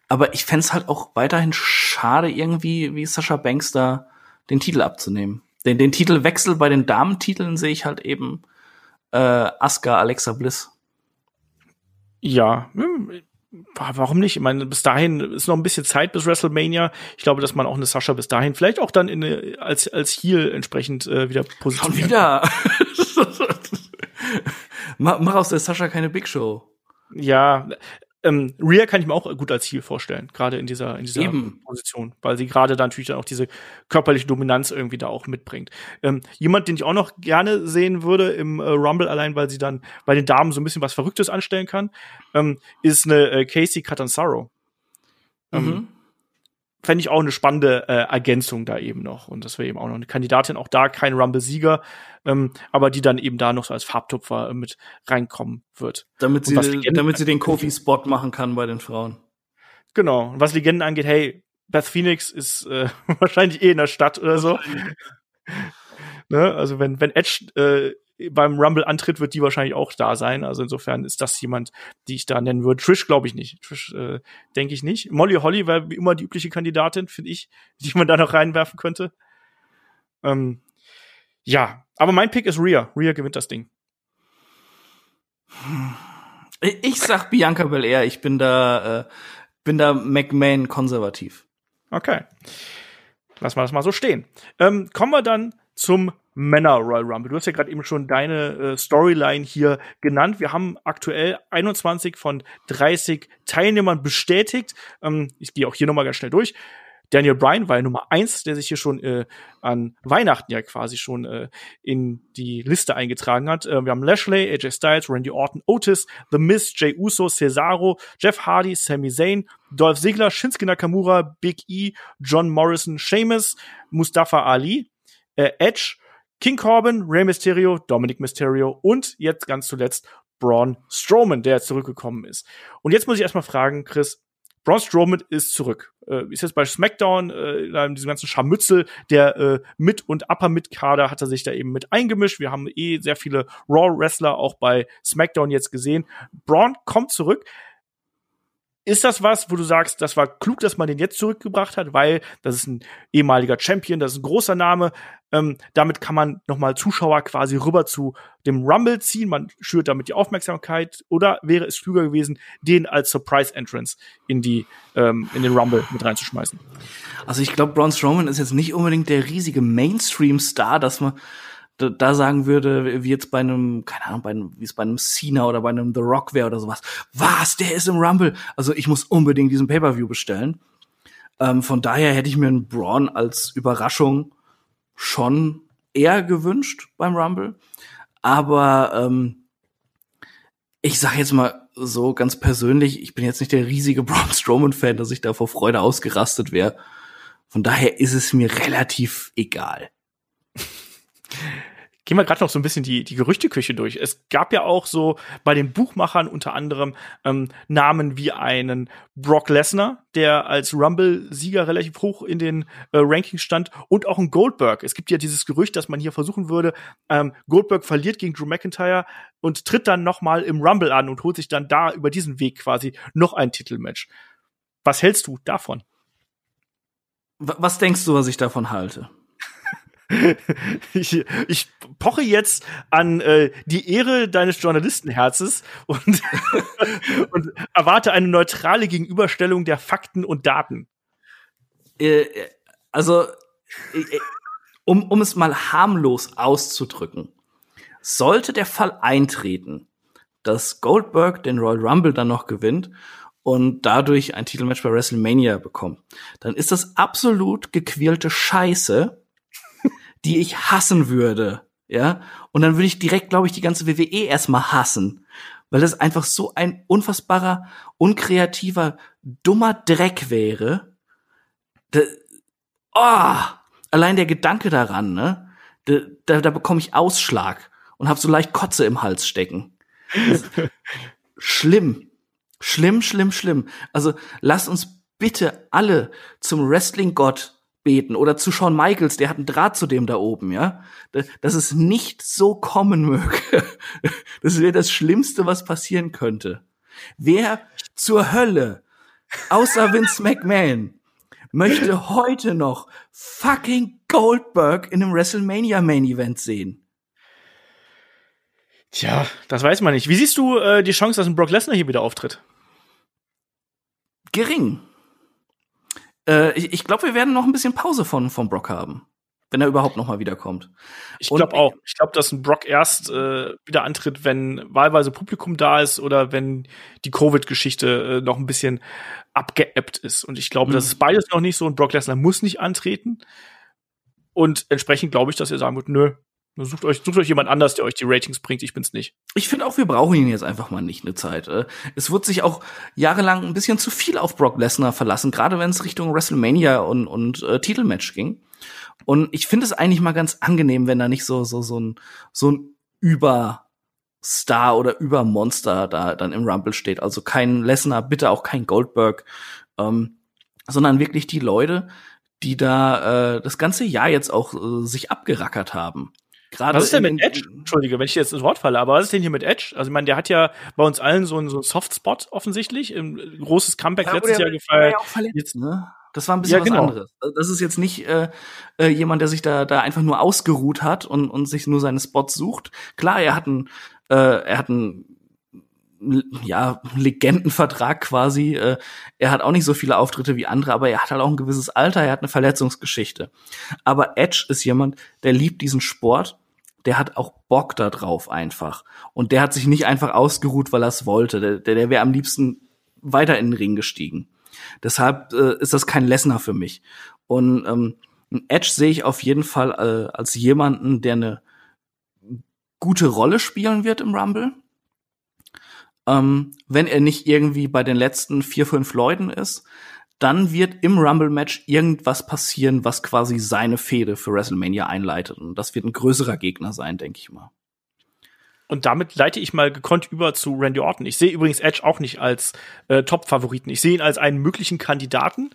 Aber ich fände halt auch weiterhin schade, irgendwie wie Sascha Banks da den Titel abzunehmen. Den, den Titelwechsel bei den Damentiteln sehe ich halt eben äh, Asuka, Alexa Bliss. Ja, hm, warum nicht? Ich meine, bis dahin ist noch ein bisschen Zeit bis WrestleMania. Ich glaube, dass man auch eine Sascha bis dahin vielleicht auch dann in eine, als als Heel entsprechend äh, wieder positioniert. Schon wieder. [laughs] mach, mach aus der Sascha keine Big Show. Ja, ähm, Rhea kann ich mir auch gut als Ziel vorstellen, gerade in dieser, in dieser Eben. Position, weil sie gerade dann natürlich dann auch diese körperliche Dominanz irgendwie da auch mitbringt. Ähm, jemand, den ich auch noch gerne sehen würde im äh, Rumble, allein weil sie dann bei den Damen so ein bisschen was Verrücktes anstellen kann, ähm, ist eine äh, Casey Catanzaro. Ähm, mhm fände ich auch eine spannende äh, Ergänzung da eben noch. Und das wäre eben auch noch eine Kandidatin, auch da kein Rumble-Sieger, ähm, aber die dann eben da noch so als Farbtupfer äh, mit reinkommen wird. Damit sie, damit sie den Kofi-Spot machen kann bei den Frauen. Genau. Und was Legenden angeht, hey, Beth Phoenix ist äh, [laughs] wahrscheinlich eh in der Stadt oder so. ne? Also wenn, wenn Edge äh, beim Rumble antritt, wird die wahrscheinlich auch da sein. Also insofern ist das jemand, die ich da nennen würde. Trish glaube ich nicht. Trish äh, denke ich nicht. Molly Holly wäre wie immer die übliche Kandidatin, finde ich, [laughs] die man da noch reinwerfen könnte. Ähm, ja, aber mein Pick ist Rhea. Rhea gewinnt das Ding. Ich sag Bianca Belair. Ich bin da, äh, bin da McMahon konservativ. Okay. Lass mal das mal so stehen. Ähm, kommen wir dann zum Männer Royal Rumble. Du hast ja gerade eben schon deine äh, Storyline hier genannt. Wir haben aktuell 21 von 30 Teilnehmern bestätigt. Ähm, ich gehe auch hier nochmal ganz schnell durch. Daniel Bryan war ja Nummer eins, der sich hier schon äh, an Weihnachten ja quasi schon äh, in die Liste eingetragen hat. Äh, wir haben Lashley, AJ Styles, Randy Orton, Otis, The Miz, Jay Uso, Cesaro, Jeff Hardy, Sami Zayn, Dolph Ziggler, Shinsuke Nakamura, Big E, John Morrison, Sheamus, Mustafa Ali, äh, Edge, King Corbin, Rey Mysterio, Dominic Mysterio und jetzt ganz zuletzt Braun Strowman, der zurückgekommen ist. Und jetzt muss ich erstmal fragen, Chris, Braun Strowman ist zurück. Äh, ist jetzt bei SmackDown, äh, in diesem ganzen Scharmützel der äh, Mid- und Upper-Mid-Kader hat er sich da eben mit eingemischt. Wir haben eh sehr viele Raw-Wrestler auch bei SmackDown jetzt gesehen. Braun kommt zurück. Ist das was, wo du sagst, das war klug, dass man den jetzt zurückgebracht hat, weil das ist ein ehemaliger Champion, das ist ein großer Name. Ähm, damit kann man nochmal Zuschauer quasi rüber zu dem Rumble ziehen. Man schürt damit die Aufmerksamkeit. Oder wäre es klüger gewesen, den als Surprise Entrance in die ähm, in den Rumble mit reinzuschmeißen? Also ich glaube, Braun Strowman ist jetzt nicht unbedingt der riesige Mainstream-Star, dass man da, da sagen würde, wie jetzt bei einem, keine Ahnung, bei einem, wie es bei einem Cena oder bei einem The Rock wäre oder sowas. Was? Der ist im Rumble. Also ich muss unbedingt diesen Pay-Per-View bestellen. Ähm, von daher hätte ich mir einen Braun als Überraschung schon eher gewünscht beim Rumble. Aber ähm, ich sage jetzt mal so ganz persönlich, ich bin jetzt nicht der riesige Braun Strowman-Fan, dass ich da vor Freude ausgerastet wäre. Von daher ist es mir relativ egal [laughs] gehen wir gerade noch so ein bisschen die, die Gerüchteküche durch. Es gab ja auch so bei den Buchmachern unter anderem ähm, Namen wie einen Brock Lesnar, der als Rumble-Sieger relativ hoch in den äh, Rankings stand, und auch ein Goldberg. Es gibt ja dieses Gerücht, dass man hier versuchen würde, ähm, Goldberg verliert gegen Drew McIntyre und tritt dann noch mal im Rumble an und holt sich dann da über diesen Weg quasi noch ein Titelmatch. Was hältst du davon? Was denkst du, was ich davon halte? [laughs] ich, ich poche jetzt an äh, die Ehre deines Journalistenherzes und, [laughs] und erwarte eine neutrale Gegenüberstellung der Fakten und Daten. Äh, also, äh, um, um es mal harmlos auszudrücken, sollte der Fall eintreten, dass Goldberg den Royal Rumble dann noch gewinnt und dadurch ein Titelmatch bei WrestleMania bekommt, dann ist das absolut gequälte Scheiße die ich hassen würde. Ja, und dann würde ich direkt, glaube ich, die ganze WWE erstmal hassen, weil das einfach so ein unfassbarer, unkreativer, dummer Dreck wäre. Da, oh, allein der Gedanke daran, ne? Da, da, da bekomme ich Ausschlag und habe so leicht Kotze im Hals stecken. schlimm. Schlimm, schlimm, schlimm. Also lasst uns bitte alle zum Wrestling-Gott beten oder zu Shawn Michaels, der hat einen Draht zu dem da oben, ja, dass es nicht so kommen möge. [laughs] Das wäre das Schlimmste, was passieren könnte. Wer zur Hölle, außer Vince McMahon, möchte heute noch fucking Goldberg in einem WrestleMania Main Event sehen? Tja, das weiß man nicht. Wie siehst du äh, die Chance, dass ein Brock Lesnar hier wieder auftritt? Gering. Äh, ich ich glaube, wir werden noch ein bisschen Pause von, von Brock haben. Wenn er überhaupt noch mal wiederkommt. Ich glaube auch. Ich glaube, dass ein Brock erst äh, wieder antritt, wenn wahlweise Publikum da ist oder wenn die Covid-Geschichte äh, noch ein bisschen abgeebbt ist. Und ich glaube, mhm. das ist beides noch nicht so und Brock Lesnar muss nicht antreten. Und entsprechend glaube ich, dass er sagen wird, nö, Sucht euch, sucht euch jemand anders, der euch die Ratings bringt. Ich bin's nicht. Ich finde auch, wir brauchen ihn jetzt einfach mal nicht eine Zeit. Äh. Es wird sich auch jahrelang ein bisschen zu viel auf Brock Lesnar verlassen, gerade wenn es Richtung WrestleMania und, und äh, Titelmatch ging. Und ich finde es eigentlich mal ganz angenehm, wenn da nicht so, so, so ein, so ein Überstar oder Übermonster da dann im Rumble steht. Also kein Lesnar, bitte auch kein Goldberg, ähm, sondern wirklich die Leute, die da äh, das ganze Jahr jetzt auch äh, sich abgerackert haben. Gerade was ist denn mit Edge? Entschuldige, wenn ich jetzt ins Wort falle, aber was ist denn hier mit Edge? Also ich meine, der hat ja bei uns allen so einen, so einen Softspot offensichtlich, ein großes Comeback ja, letztes Jahr gefeiert. Ja auch verletzt, jetzt, ne? Das war ein bisschen ja, genau. was anderes. Das ist jetzt nicht äh, äh, jemand, der sich da da einfach nur ausgeruht hat und und sich nur seine Spots sucht. Klar, er hat einen äh, er hat einen ja, Legendenvertrag quasi. Äh, er hat auch nicht so viele Auftritte wie andere, aber er hat halt auch ein gewisses Alter, er hat eine Verletzungsgeschichte. Aber Edge ist jemand, der liebt diesen Sport der hat auch Bock da drauf einfach. Und der hat sich nicht einfach ausgeruht, weil er es wollte. Der, der, der wäre am liebsten weiter in den Ring gestiegen. Deshalb äh, ist das kein Lesnar für mich. Und ähm, Edge sehe ich auf jeden Fall äh, als jemanden, der eine gute Rolle spielen wird im Rumble. Ähm, wenn er nicht irgendwie bei den letzten vier, fünf Leuten ist, dann wird im Rumble-Match irgendwas passieren, was quasi seine Fehde für WrestleMania einleitet. Und das wird ein größerer Gegner sein, denke ich mal. Und damit leite ich mal gekonnt über zu Randy Orton. Ich sehe übrigens Edge auch nicht als äh, Top-Favoriten. Ich sehe ihn als einen möglichen Kandidaten,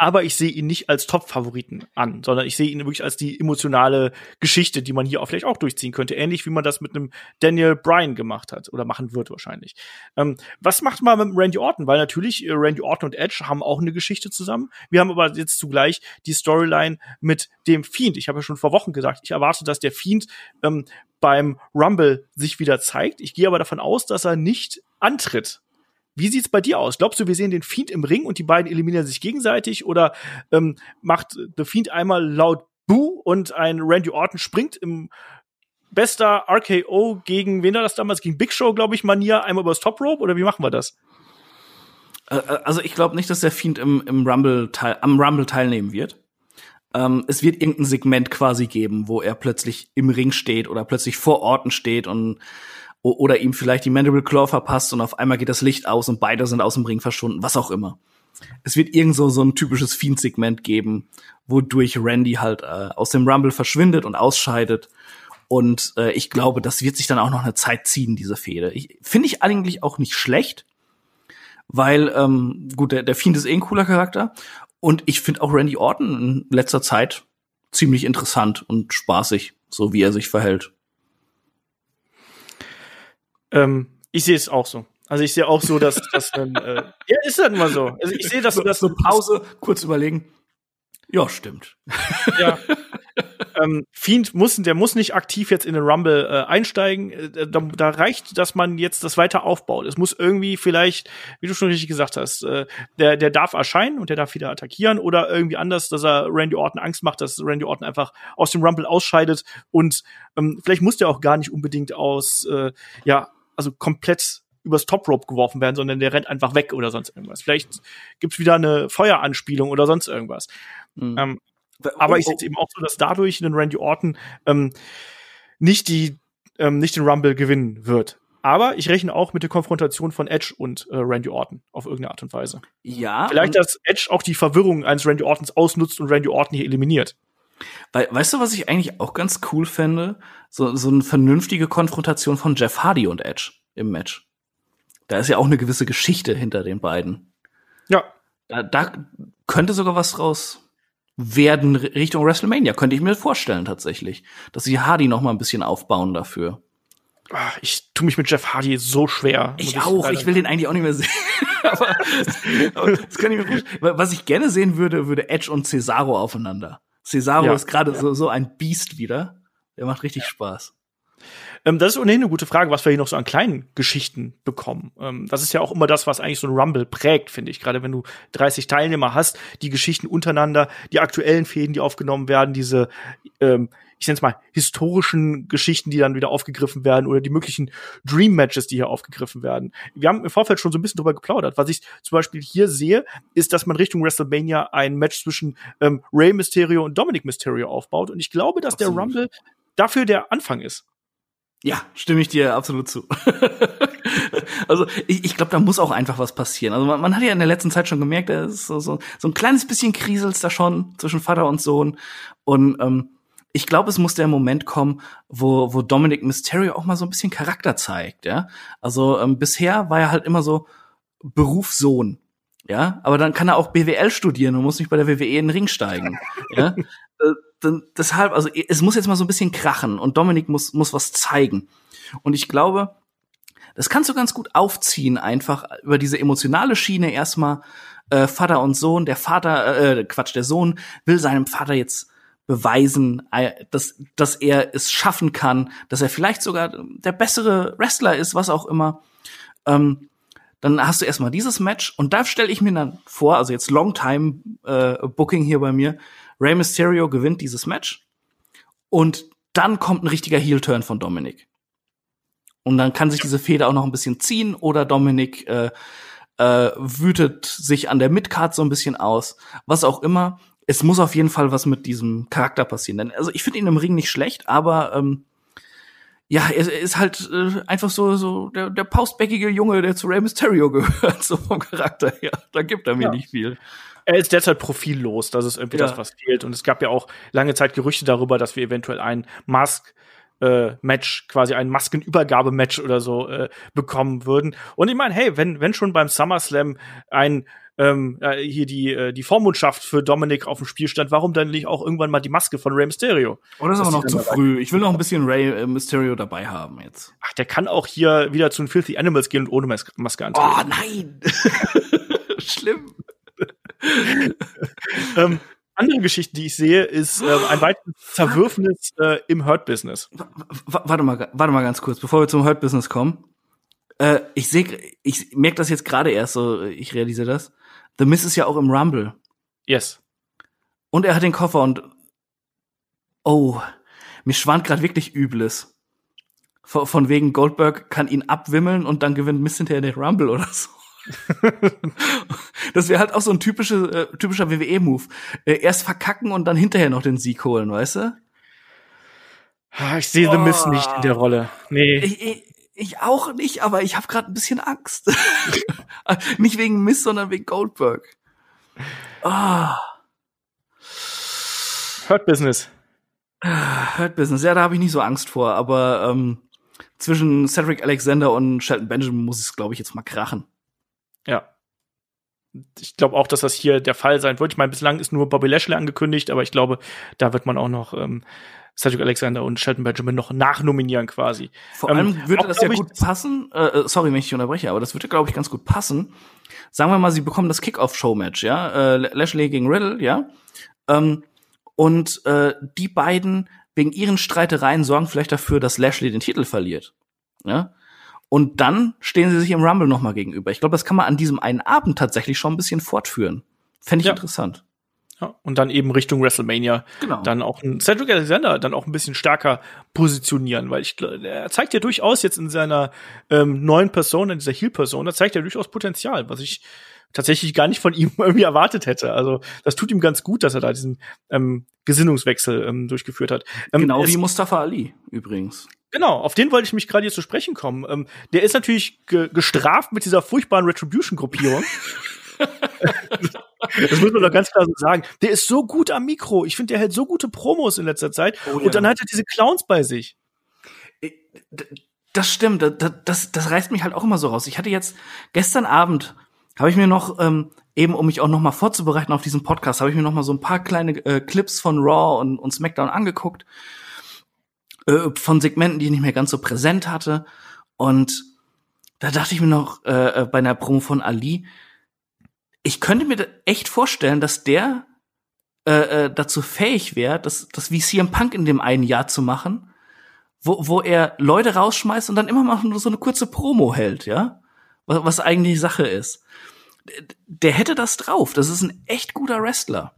aber ich sehe ihn nicht als Top-Favoriten an, sondern ich sehe ihn wirklich als die emotionale Geschichte, die man hier auch vielleicht auch durchziehen könnte. Ähnlich wie man das mit einem Daniel Bryan gemacht hat oder machen wird wahrscheinlich. Ähm, was macht man mit Randy Orton? Weil natürlich äh, Randy Orton und Edge haben auch eine Geschichte zusammen. Wir haben aber jetzt zugleich die Storyline mit dem Fiend. Ich habe ja schon vor Wochen gesagt, ich erwarte, dass der Fiend ähm, beim Rumble sich wieder zeigt. Ich gehe aber davon aus, dass er nicht antritt wie sieht's bei dir aus? Glaubst du, wir sehen den Fiend im Ring und die beiden eliminieren sich gegenseitig oder ähm, macht The Fiend einmal laut Boo und ein Randy Orton springt im bester RKO gegen, wen war das damals? Gegen Big Show, glaube ich, Manier, einmal übers Top Rope oder wie machen wir das? Äh, äh, also ich glaube nicht, dass der Fiend im, im Rumble teil, am Rumble teilnehmen wird. Ähm, es wird irgendein Segment quasi geben, wo er plötzlich im Ring steht oder plötzlich vor Orten steht und oder ihm vielleicht die Mandible Claw verpasst und auf einmal geht das Licht aus und beide sind aus dem Ring verschwunden, was auch immer. Es wird irgend so, ein typisches Fiend-Segment geben, wodurch Randy halt äh, aus dem Rumble verschwindet und ausscheidet. Und äh, ich glaube, das wird sich dann auch noch eine Zeit ziehen, diese Fehde. Finde ich eigentlich auch nicht schlecht, weil, ähm, gut, der, der Fiend ist eh ein cooler Charakter. Und ich finde auch Randy Orton in letzter Zeit ziemlich interessant und spaßig, so wie er sich verhält. Ähm, ich sehe es auch so. Also ich sehe auch so, dass das ähm, [laughs] äh, ja ist halt immer so. Also ich sehe, dass so, das so Pause, kurz überlegen. Ja, stimmt. Ja. [laughs] ähm, Fiend muss, der muss nicht aktiv jetzt in den Rumble äh, einsteigen. Äh, da, da, reicht, dass man jetzt das weiter aufbaut. Es muss irgendwie vielleicht, wie du schon richtig gesagt hast, äh, der, der darf erscheinen und der darf wieder attackieren oder irgendwie anders, dass er Randy Orton Angst macht, dass Randy Orton einfach aus dem Rumble ausscheidet und ähm, vielleicht muss der auch gar nicht unbedingt aus, äh, ja, also komplett übers Top Rope geworfen werden, sondern der rennt einfach weg oder sonst irgendwas. Vielleicht gibt's wieder eine Feueranspielung oder sonst irgendwas. Mhm. Ähm, aber oh, ich sehe es eben auch so, dass dadurch ein Randy Orton ähm, nicht die ähm, nicht den Rumble gewinnen wird. aber ich rechne auch mit der Konfrontation von Edge und äh, Randy Orton auf irgendeine Art und Weise. Ja. Vielleicht, dass Edge auch die Verwirrung eines Randy Ortons ausnutzt und Randy Orton hier eliminiert. We weißt du, was ich eigentlich auch ganz cool fände? So, so eine vernünftige Konfrontation von Jeff Hardy und Edge im Match. Da ist ja auch eine gewisse Geschichte hinter den beiden. Ja. Da, da könnte sogar was draus werden Richtung WrestleMania, könnte ich mir vorstellen tatsächlich, dass sie Hardy noch mal ein bisschen aufbauen dafür. Ach, ich tue mich mit Jeff Hardy so schwer. Ich, ich auch. Ich will den eigentlich auch nicht mehr sehen. [laughs] aber, aber das kann ich mir vorstellen. Was ich gerne sehen würde, würde Edge und Cesaro aufeinander. Cesaro ja. ist gerade ja. so, so ein Biest wieder. Der macht richtig ja. Spaß. Ähm, das ist ohnehin eine gute Frage, was wir hier noch so an kleinen Geschichten bekommen. Ähm, das ist ja auch immer das, was eigentlich so ein Rumble prägt, finde ich. Gerade wenn du 30 Teilnehmer hast, die Geschichten untereinander, die aktuellen Fäden, die aufgenommen werden, diese, ähm, ich nenne es mal, historischen Geschichten, die dann wieder aufgegriffen werden oder die möglichen Dream Matches, die hier aufgegriffen werden. Wir haben im Vorfeld schon so ein bisschen drüber geplaudert. Was ich zum Beispiel hier sehe, ist, dass man Richtung WrestleMania ein Match zwischen ähm, Rey Mysterio und Dominic Mysterio aufbaut. Und ich glaube, dass Absolut. der Rumble dafür der Anfang ist. Ja, stimme ich dir absolut zu. [laughs] also ich, ich glaube, da muss auch einfach was passieren. Also man, man hat ja in der letzten Zeit schon gemerkt, da ist so, so, so ein kleines bisschen kriselst da schon zwischen Vater und Sohn. Und ähm, ich glaube, es muss der Moment kommen, wo, wo Dominic Mysterio auch mal so ein bisschen Charakter zeigt. Ja, also ähm, bisher war er halt immer so Berufssohn. Ja, aber dann kann er auch BWL studieren und muss nicht bei der WWE in den Ring steigen. [laughs] ja, äh, dann, deshalb, also es muss jetzt mal so ein bisschen krachen und Dominik muss, muss was zeigen. Und ich glaube, das kannst du ganz gut aufziehen, einfach über diese emotionale Schiene erstmal äh, Vater und Sohn. Der Vater, äh, Quatsch, der Sohn will seinem Vater jetzt beweisen, äh, dass, dass er es schaffen kann, dass er vielleicht sogar der bessere Wrestler ist, was auch immer. Ähm, dann hast du erstmal dieses Match und da stelle ich mir dann vor, also jetzt Longtime äh, Booking hier bei mir, Rey Mysterio gewinnt dieses Match und dann kommt ein richtiger Heel-Turn von Dominic. Und dann kann sich diese Feder auch noch ein bisschen ziehen oder Dominic äh, äh, wütet sich an der Midcard so ein bisschen aus, was auch immer. Es muss auf jeden Fall was mit diesem Charakter passieren. Denn, also ich finde ihn im Ring nicht schlecht, aber ähm, ja, er, ist halt äh, einfach so so der, der paustbäckige Junge, der zu Rey Mysterio [laughs] gehört, so vom Charakter her. Da gibt er mir ja. nicht viel er ist derzeit profillos. Das ist irgendwie ja. das, was fehlt. Und es gab ja auch lange Zeit Gerüchte darüber, dass wir eventuell ein Mask äh, Match, quasi ein Maskenübergabematch oder so äh, bekommen würden. Und ich meine, hey, wenn wenn schon beim SummerSlam ein ähm, äh, hier die äh, die Vormundschaft für Dominik auf dem Spiel stand, warum dann nicht auch irgendwann mal die Maske von Rey Mysterio? Oder ist aber noch zu früh. Ich will noch ein bisschen Ray äh, Mysterio dabei haben jetzt. Ach, der kann auch hier wieder zu den Filthy Animals gehen und ohne Mas Maske antreten. Oh nein, [laughs] schlimm. [laughs] ähm, andere Geschichte, die ich sehe, ist äh, ein weiteres Zerwürfnis äh, im Hurt-Business. Warte mal, warte mal ganz kurz, bevor wir zum Hurt-Business kommen. Äh, ich sehe, ich merke das jetzt gerade erst so, ich realisiere das. The Miss ist ja auch im Rumble. Yes. Und er hat den Koffer und oh, mir schwant gerade wirklich Übles. Von, wegen Goldberg kann ihn abwimmeln und dann gewinnt Miss hinterher den Rumble oder so. [laughs] das wäre halt auch so ein typische, äh, typischer WWE-Move. Äh, erst verkacken und dann hinterher noch den Sieg holen, weißt du? Ah, ich sehe oh. The Miss nicht in der Rolle. Nee. Ich, ich, ich auch nicht, aber ich habe gerade ein bisschen Angst. [laughs] nicht wegen Miss, sondern wegen Goldberg. Ah. Hurt Business. Hurt Business, ja, da habe ich nicht so Angst vor, aber ähm, zwischen Cedric Alexander und Shelton Benjamin muss es, glaube ich, jetzt mal krachen. Ja. Ich glaube auch, dass das hier der Fall sein wird. Ich meine, bislang ist nur Bobby Lashley angekündigt, aber ich glaube, da wird man auch noch ähm, Cedric Alexander und Shelton Benjamin noch nachnominieren quasi. Vor allem ähm, würde das ja gut passen. Äh, äh, sorry, wenn ich dich unterbreche, aber das würde, glaube ich, ganz gut passen. Sagen wir mal, sie bekommen das Kickoff-Show-Match, ja, äh, Lashley gegen Riddle, ja. Ähm, und äh, die beiden wegen ihren Streitereien sorgen vielleicht dafür, dass Lashley den Titel verliert. Ja. Und dann stehen sie sich im Rumble nochmal gegenüber. Ich glaube, das kann man an diesem einen Abend tatsächlich schon ein bisschen fortführen. Fände ich ja. interessant. Ja, und dann eben Richtung WrestleMania genau. dann auch ein Cedric Alexander dann auch ein bisschen stärker positionieren, weil ich er zeigt ja durchaus jetzt in seiner ähm, neuen Person, in dieser Heel-Person, da zeigt er durchaus Potenzial, was ich tatsächlich gar nicht von [laughs] ihm irgendwie erwartet hätte. Also das tut ihm ganz gut, dass er da diesen ähm, Gesinnungswechsel ähm, durchgeführt hat. Ähm, genau wie Mustafa Ali übrigens. Genau, auf den wollte ich mich gerade hier zu sprechen kommen. Ähm, der ist natürlich ge gestraft mit dieser furchtbaren Retribution-Gruppierung. [laughs] [laughs] das muss man doch ganz klar so sagen. Der ist so gut am Mikro. Ich finde, der hält so gute Promos in letzter Zeit. Oh, ja. Und dann hat er diese Clowns bei sich. Das stimmt. Das, das, das reißt mich halt auch immer so raus. Ich hatte jetzt gestern Abend habe ich mir noch ähm, eben, um mich auch noch mal vorzubereiten auf diesen Podcast, habe ich mir noch mal so ein paar kleine äh, Clips von Raw und, und SmackDown angeguckt äh, von Segmenten, die ich nicht mehr ganz so präsent hatte. Und da dachte ich mir noch äh, äh bei einer Promo von Ali, ich könnte mir echt vorstellen, dass der äh, äh, dazu fähig wäre, das, das wie CM Punk in dem einen Jahr zu machen, wo, wo er Leute rausschmeißt und dann immer mal nur so eine kurze Promo hält, ja? Was, was eigentlich Sache ist. Der hätte das drauf. Das ist ein echt guter Wrestler.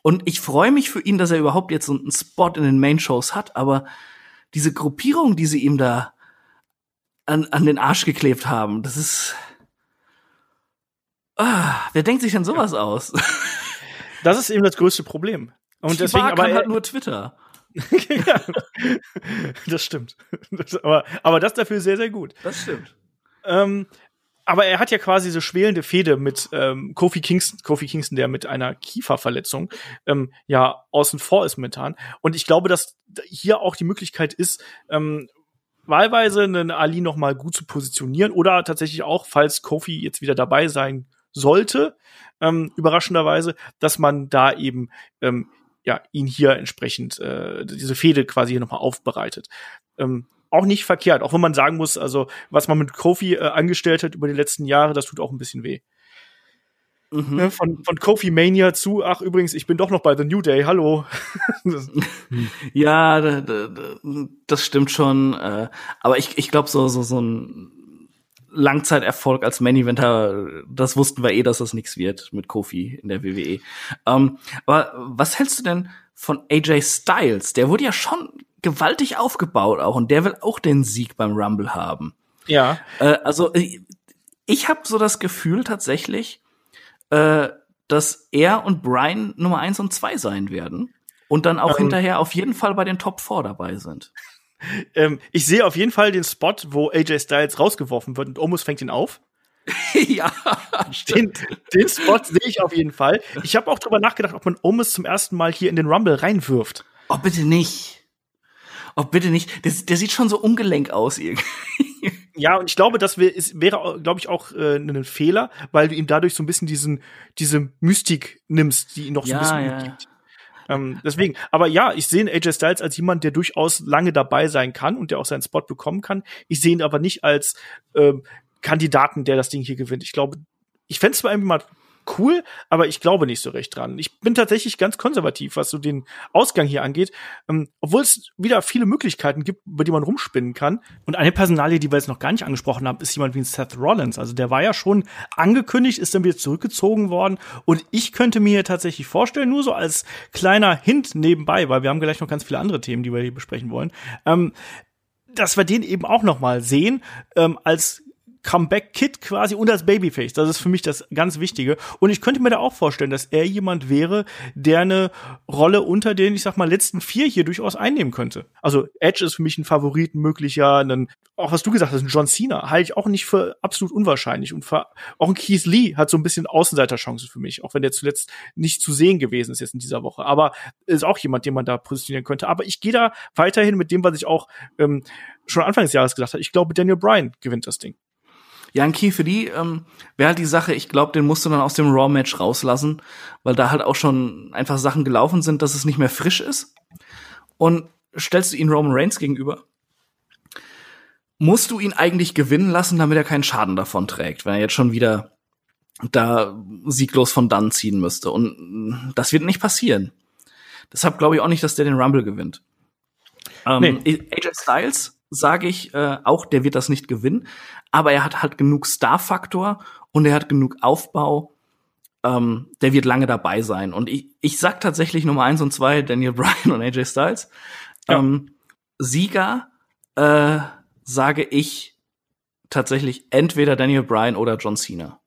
Und ich freue mich für ihn, dass er überhaupt jetzt so einen Spot in den Main-Shows hat, aber diese Gruppierung, die sie ihm da an, an den Arsch geklebt haben, das ist. Ah, wer denkt sich denn sowas ja. aus? [laughs] Das ist eben das größte Problem. Und deswegen Bar aber halt nur Twitter. [laughs] ja, das stimmt. Das, aber, aber das dafür sehr, sehr gut. Das stimmt. Ähm, aber er hat ja quasi so schwelende Fehde mit ähm, Kofi Kingston, Kofi Kingston, der mit einer Kieferverletzung ähm, ja außen vor ist momentan. Und ich glaube, dass hier auch die Möglichkeit ist, ähm, wahlweise einen Ali noch mal gut zu positionieren oder tatsächlich auch, falls Kofi jetzt wieder dabei sein sollte, ähm, überraschenderweise, dass man da eben ähm, ja ihn hier entsprechend äh, diese Fehde quasi hier noch mal aufbereitet. Ähm, auch nicht verkehrt, auch wenn man sagen muss, also was man mit Kofi äh, angestellt hat über die letzten Jahre, das tut auch ein bisschen weh. Mhm. Ne, von, von Kofi Mania zu, ach übrigens, ich bin doch noch bei The New Day, hallo. [laughs] ja, das stimmt schon. Äh, aber ich, ich glaube, so, so, so ein Langzeiterfolg als Main Eventer, das wussten wir eh, dass das nichts wird mit Kofi in der WWE. Ähm, aber was hältst du denn von AJ Styles? Der wurde ja schon gewaltig aufgebaut auch und der will auch den Sieg beim Rumble haben. Ja. Äh, also äh, ich habe so das Gefühl tatsächlich, äh, dass er und Brian Nummer eins und zwei sein werden und dann auch ähm, hinterher auf jeden Fall bei den Top 4 dabei sind. [laughs] Ähm, ich sehe auf jeden Fall den Spot, wo AJ Styles rausgeworfen wird und Omos fängt ihn auf. [laughs] ja, den, den Spot sehe ich auf jeden Fall. Ich habe auch drüber nachgedacht, ob man Omos zum ersten Mal hier in den Rumble reinwirft. Oh, bitte nicht. Oh, bitte nicht. Der, der sieht schon so ungelenk aus irgendwie. [laughs] Ja, und ich glaube, das wär, ist, wäre, glaube ich, auch äh, ein Fehler, weil du ihm dadurch so ein bisschen diesen, diese Mystik nimmst, die ihn noch so ja, ein bisschen ja. gibt. Ähm, deswegen, aber ja, ich sehe AJ Styles als jemand, der durchaus lange dabei sein kann und der auch seinen Spot bekommen kann. Ich sehe ihn aber nicht als äh, Kandidaten, der das Ding hier gewinnt. Ich glaube, ich fände es mal cool, aber ich glaube nicht so recht dran. Ich bin tatsächlich ganz konservativ, was so den Ausgang hier angeht, ähm, obwohl es wieder viele Möglichkeiten gibt, über die man rumspinnen kann. Und eine Personalie, die wir jetzt noch gar nicht angesprochen haben, ist jemand wie Seth Rollins. Also der war ja schon angekündigt, ist dann wieder zurückgezogen worden. Und ich könnte mir tatsächlich vorstellen, nur so als kleiner Hint nebenbei, weil wir haben gleich noch ganz viele andere Themen, die wir hier besprechen wollen, ähm, dass wir den eben auch noch mal sehen ähm, als Comeback-Kid quasi und als Babyface. Das ist für mich das ganz Wichtige. Und ich könnte mir da auch vorstellen, dass er jemand wäre, der eine Rolle unter den, ich sag mal, letzten vier hier durchaus einnehmen könnte. Also Edge ist für mich ein Favorit, möglicher, einen, auch was du gesagt hast, ein John Cena, halte ich auch nicht für absolut unwahrscheinlich. Und für, auch ein Keith Lee hat so ein bisschen Außenseiterchance für mich, auch wenn der zuletzt nicht zu sehen gewesen ist jetzt in dieser Woche. Aber ist auch jemand, den man da positionieren könnte. Aber ich gehe da weiterhin mit dem, was ich auch ähm, schon Anfang des Jahres gesagt habe. Ich glaube, Daniel Bryan gewinnt das Ding. Ja, ein Key für die ähm, wäre halt die Sache, ich glaube, den musst du dann aus dem Raw-Match rauslassen, weil da halt auch schon einfach Sachen gelaufen sind, dass es nicht mehr frisch ist. Und stellst du ihn Roman Reigns gegenüber, musst du ihn eigentlich gewinnen lassen, damit er keinen Schaden davon trägt, wenn er jetzt schon wieder da sieglos von dann ziehen müsste. Und das wird nicht passieren. Deshalb glaube ich auch nicht, dass der den Rumble gewinnt. Ähm, nee. AJ Styles sage ich äh, auch, der wird das nicht gewinnen aber er hat halt genug Star-Faktor und er hat genug Aufbau. Ähm, der wird lange dabei sein. Und ich, ich sag tatsächlich Nummer eins und zwei Daniel [laughs] Bryan und AJ Styles. Ja. Ähm, Sieger äh, sage ich tatsächlich entweder Daniel Bryan oder John Cena.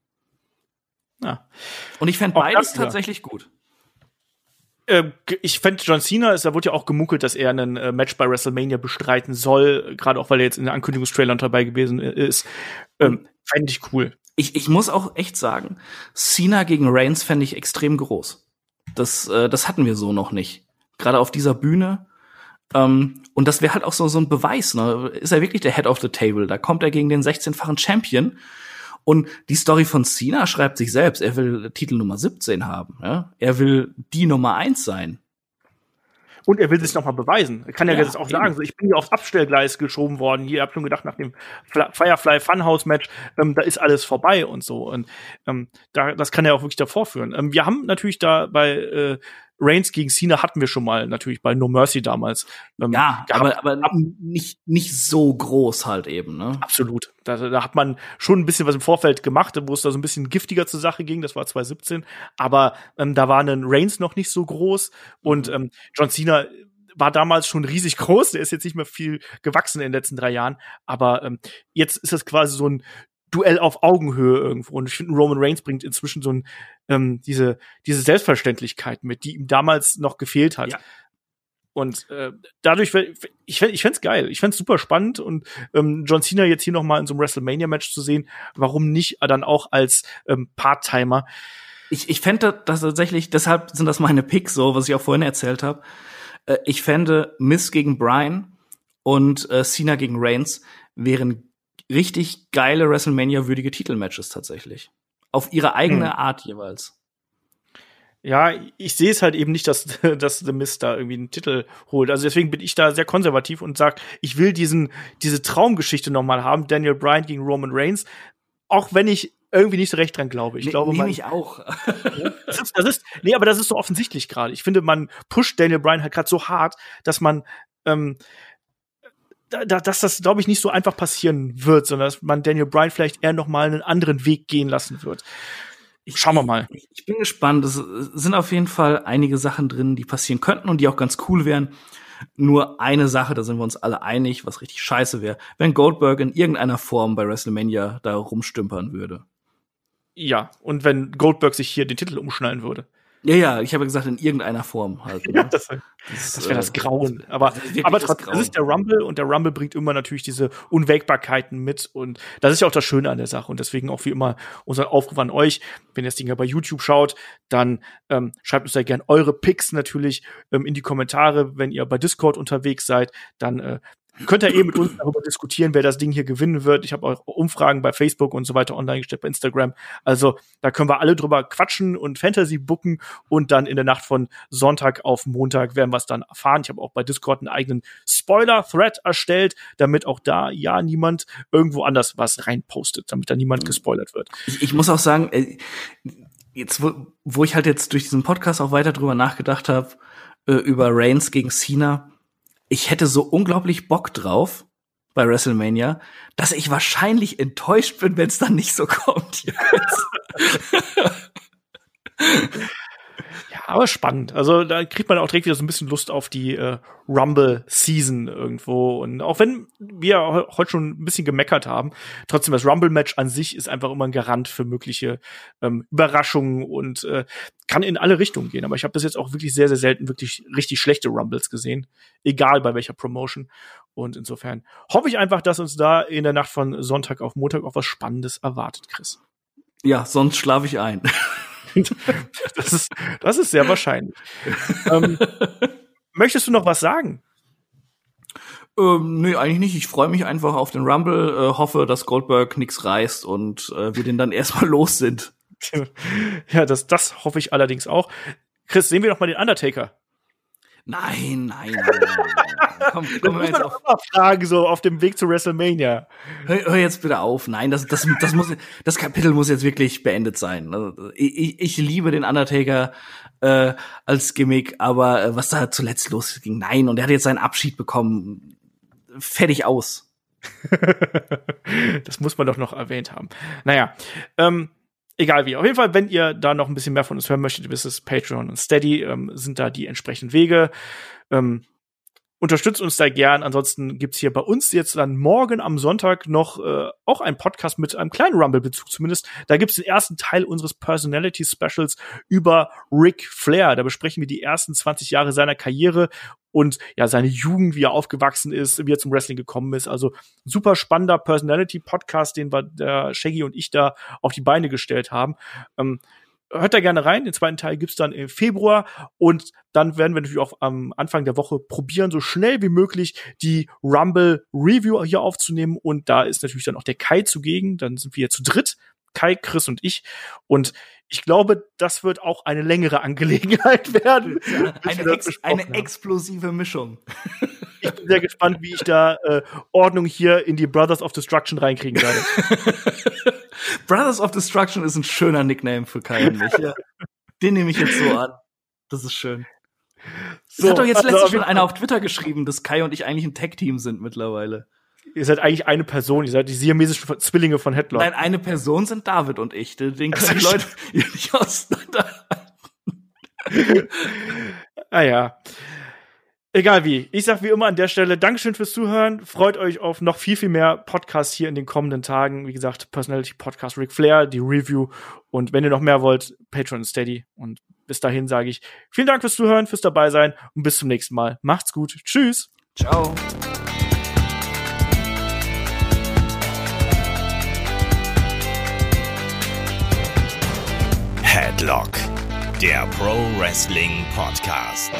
Ja. Und ich fände beides tatsächlich gut. Äh, ich fände John Cena, da wurde ja auch gemunkelt, dass er ein äh, Match bei WrestleMania bestreiten soll, gerade auch weil er jetzt in den Ankündigungstrailern dabei gewesen äh, ist. Ähm, fände ich cool. Ich, ich muss auch echt sagen, Cena gegen Reigns fände ich extrem groß. Das, äh, das hatten wir so noch nicht. Gerade auf dieser Bühne. Ähm, und das wäre halt auch so, so ein Beweis, ne? Ist er wirklich der Head of the Table? Da kommt er gegen den 16-fachen Champion. Und die Story von Cena schreibt sich selbst. Er will Titel Nummer 17 haben. Ja? Er will die Nummer 1 sein. Und er will sich nochmal beweisen. Er kann ja, ja jetzt auch eben. sagen, so, ich bin hier aufs Abstellgleis geschoben worden. Hier, ihr habt schon gedacht, nach dem Firefly Funhouse Match, ähm, da ist alles vorbei und so. Und ähm, da, das kann er auch wirklich davor führen. Ähm, wir haben natürlich da bei äh, Reigns gegen Cena hatten wir schon mal natürlich bei No Mercy damals. Ähm, ja, gehabt. aber, aber nicht, nicht so groß halt eben, ne? Absolut. Da, da hat man schon ein bisschen was im Vorfeld gemacht, wo es da so ein bisschen giftiger zur Sache ging. Das war 2017. Aber ähm, da war ein Reigns noch nicht so groß und mhm. ähm, John Cena war damals schon riesig groß. Der ist jetzt nicht mehr viel gewachsen in den letzten drei Jahren. Aber ähm, jetzt ist das quasi so ein Duell auf Augenhöhe irgendwo. Und ich finde, Roman Reigns bringt inzwischen so ein, ähm, diese, diese Selbstverständlichkeit mit, die ihm damals noch gefehlt hat. Ja. Und äh, dadurch, ich fände ich fänd's geil. Ich fänd's super spannend. Und ähm, John Cena jetzt hier noch mal in so einem WrestleMania-Match zu sehen, warum nicht dann auch als ähm, Part-Timer? Ich, ich fände das tatsächlich, deshalb sind das meine Picks so, was ich auch vorhin erzählt habe. Äh, ich fände Miss gegen Brian und äh, Cena gegen Reigns wären richtig geile WrestleMania-würdige Titelmatches tatsächlich. Auf ihre eigene hm. Art jeweils. Ja, ich sehe es halt eben nicht, dass, [laughs] dass The Mist da irgendwie einen Titel holt. Also deswegen bin ich da sehr konservativ und sag, ich will diesen, diese Traumgeschichte nochmal haben, Daniel Bryan gegen Roman Reigns. Auch wenn ich irgendwie nicht so recht dran glaube. Ich nee, glaube, man, ich auch. [laughs] das, ist, das ist, nee, aber das ist so offensichtlich gerade. Ich finde, man pusht Daniel Bryan halt gerade so hart, dass man ähm, da, dass das, glaube ich, nicht so einfach passieren wird, sondern dass man Daniel Bryan vielleicht eher noch mal einen anderen Weg gehen lassen wird. Schauen wir mal. Ich, ich bin gespannt. Es sind auf jeden Fall einige Sachen drin, die passieren könnten und die auch ganz cool wären. Nur eine Sache, da sind wir uns alle einig, was richtig scheiße wäre, wenn Goldberg in irgendeiner Form bei WrestleMania da rumstümpern würde. Ja, und wenn Goldberg sich hier den Titel umschnallen würde. Ja, ja, ich habe gesagt, in irgendeiner Form halt. Ne? Ja, das, das wäre das Grauen. Aber, das aber trotzdem, das ist der Rumble und der Rumble bringt immer natürlich diese Unwägbarkeiten mit und das ist ja auch das Schöne an der Sache und deswegen auch wie immer unser Aufruf an euch, wenn ihr das Ding ja bei YouTube schaut, dann ähm, schreibt uns da gerne eure Picks natürlich ähm, in die Kommentare, wenn ihr bei Discord unterwegs seid, dann äh, könnt ihr eben mit uns darüber diskutieren, wer das Ding hier gewinnen wird. Ich habe auch Umfragen bei Facebook und so weiter online gestellt, bei Instagram. Also da können wir alle drüber quatschen und Fantasy booken und dann in der Nacht von Sonntag auf Montag werden wir es dann erfahren. Ich habe auch bei Discord einen eigenen Spoiler-Thread erstellt, damit auch da ja niemand irgendwo anders was reinpostet, damit da niemand gespoilert wird. Ich, ich muss auch sagen, äh, jetzt wo, wo ich halt jetzt durch diesen Podcast auch weiter drüber nachgedacht habe, äh, über Reigns gegen Cena, ich hätte so unglaublich Bock drauf bei WrestleMania, dass ich wahrscheinlich enttäuscht bin, wenn es dann nicht so [laughs] kommt. [laughs] Aber spannend. Also da kriegt man auch direkt wieder so ein bisschen Lust auf die äh, Rumble-Season irgendwo. Und auch wenn wir heute schon ein bisschen gemeckert haben, trotzdem das Rumble-Match an sich ist einfach immer ein Garant für mögliche ähm, Überraschungen und äh, kann in alle Richtungen gehen. Aber ich habe bis jetzt auch wirklich sehr, sehr selten wirklich richtig schlechte Rumbles gesehen. Egal bei welcher Promotion. Und insofern hoffe ich einfach, dass uns da in der Nacht von Sonntag auf Montag auch was Spannendes erwartet, Chris. Ja, sonst schlafe ich ein. [laughs] [laughs] das, ist, das ist sehr wahrscheinlich. ähm, möchtest du noch was sagen? Ähm, nee, eigentlich nicht. Ich freue mich einfach auf den Rumble, äh, hoffe, dass Goldberg nix reißt und äh, wir den dann [laughs] erstmal los sind. ja, das, das hoffe ich allerdings auch. Chris, sehen wir doch mal den Undertaker. Nein, nein, nein. nein. Komm, komm das muss man auch immer fragen, so auf dem Weg zu WrestleMania. Hör, hör, jetzt bitte auf. Nein, das, das, das, muss, das Kapitel muss jetzt wirklich beendet sein. Also, ich, ich liebe den Undertaker äh, als Gimmick, aber äh, was da zuletzt losging, nein. Und er hat jetzt seinen Abschied bekommen. Fertig aus. [laughs] das muss man doch noch erwähnt haben. Naja, ähm, egal wie. Auf jeden Fall, wenn ihr da noch ein bisschen mehr von uns hören möchtet, wisst es, Patreon und Steady ähm, sind da die entsprechenden Wege. Ähm, unterstützt uns da gern. Ansonsten gibt's hier bei uns jetzt dann morgen am Sonntag noch äh, auch einen Podcast mit einem kleinen Rumble-Bezug zumindest. Da gibt's den ersten Teil unseres Personality Specials über Ric Flair. Da besprechen wir die ersten 20 Jahre seiner Karriere und ja, seine Jugend, wie er aufgewachsen ist, wie er zum Wrestling gekommen ist. Also super spannender Personality-Podcast, den wir der Shaggy und ich da auf die Beine gestellt haben. Ähm, hört da gerne rein. Den zweiten Teil gibt's dann im Februar und dann werden wir natürlich auch am Anfang der Woche probieren, so schnell wie möglich die Rumble Review hier aufzunehmen und da ist natürlich dann auch der Kai zugegen. Dann sind wir zu dritt. Kai, Chris und ich. Und ich glaube, das wird auch eine längere Angelegenheit [laughs] werden. eine, ex eine explosive Mischung. [laughs] Ich bin sehr gespannt, wie ich da äh, Ordnung hier in die Brothers of Destruction reinkriegen werde. [laughs] Brothers of Destruction ist ein schöner Nickname für Kai und mich. Ja. Den nehme ich jetzt so an. Das ist schön. So, hat doch jetzt also letztens schon einer auf Twitter geschrieben, dass Kai und ich eigentlich ein Tag-Team sind mittlerweile. Ihr seid eigentlich eine Person, ihr seid die siamesischen Zwillinge von Headlock. Nein, eine Person sind David und ich. Den können die Leute [laughs] nicht auseinander. [laughs] ah ja. Egal wie. Ich sag wie immer an der Stelle Dankeschön fürs Zuhören. Freut euch auf noch viel, viel mehr Podcasts hier in den kommenden Tagen. Wie gesagt, Personality Podcast Ric Flair, die Review. Und wenn ihr noch mehr wollt, Patreon Steady. Und bis dahin sage ich vielen Dank fürs Zuhören, fürs dabei sein und bis zum nächsten Mal. Macht's gut. Tschüss. Ciao. Headlock, der Pro Wrestling Podcast.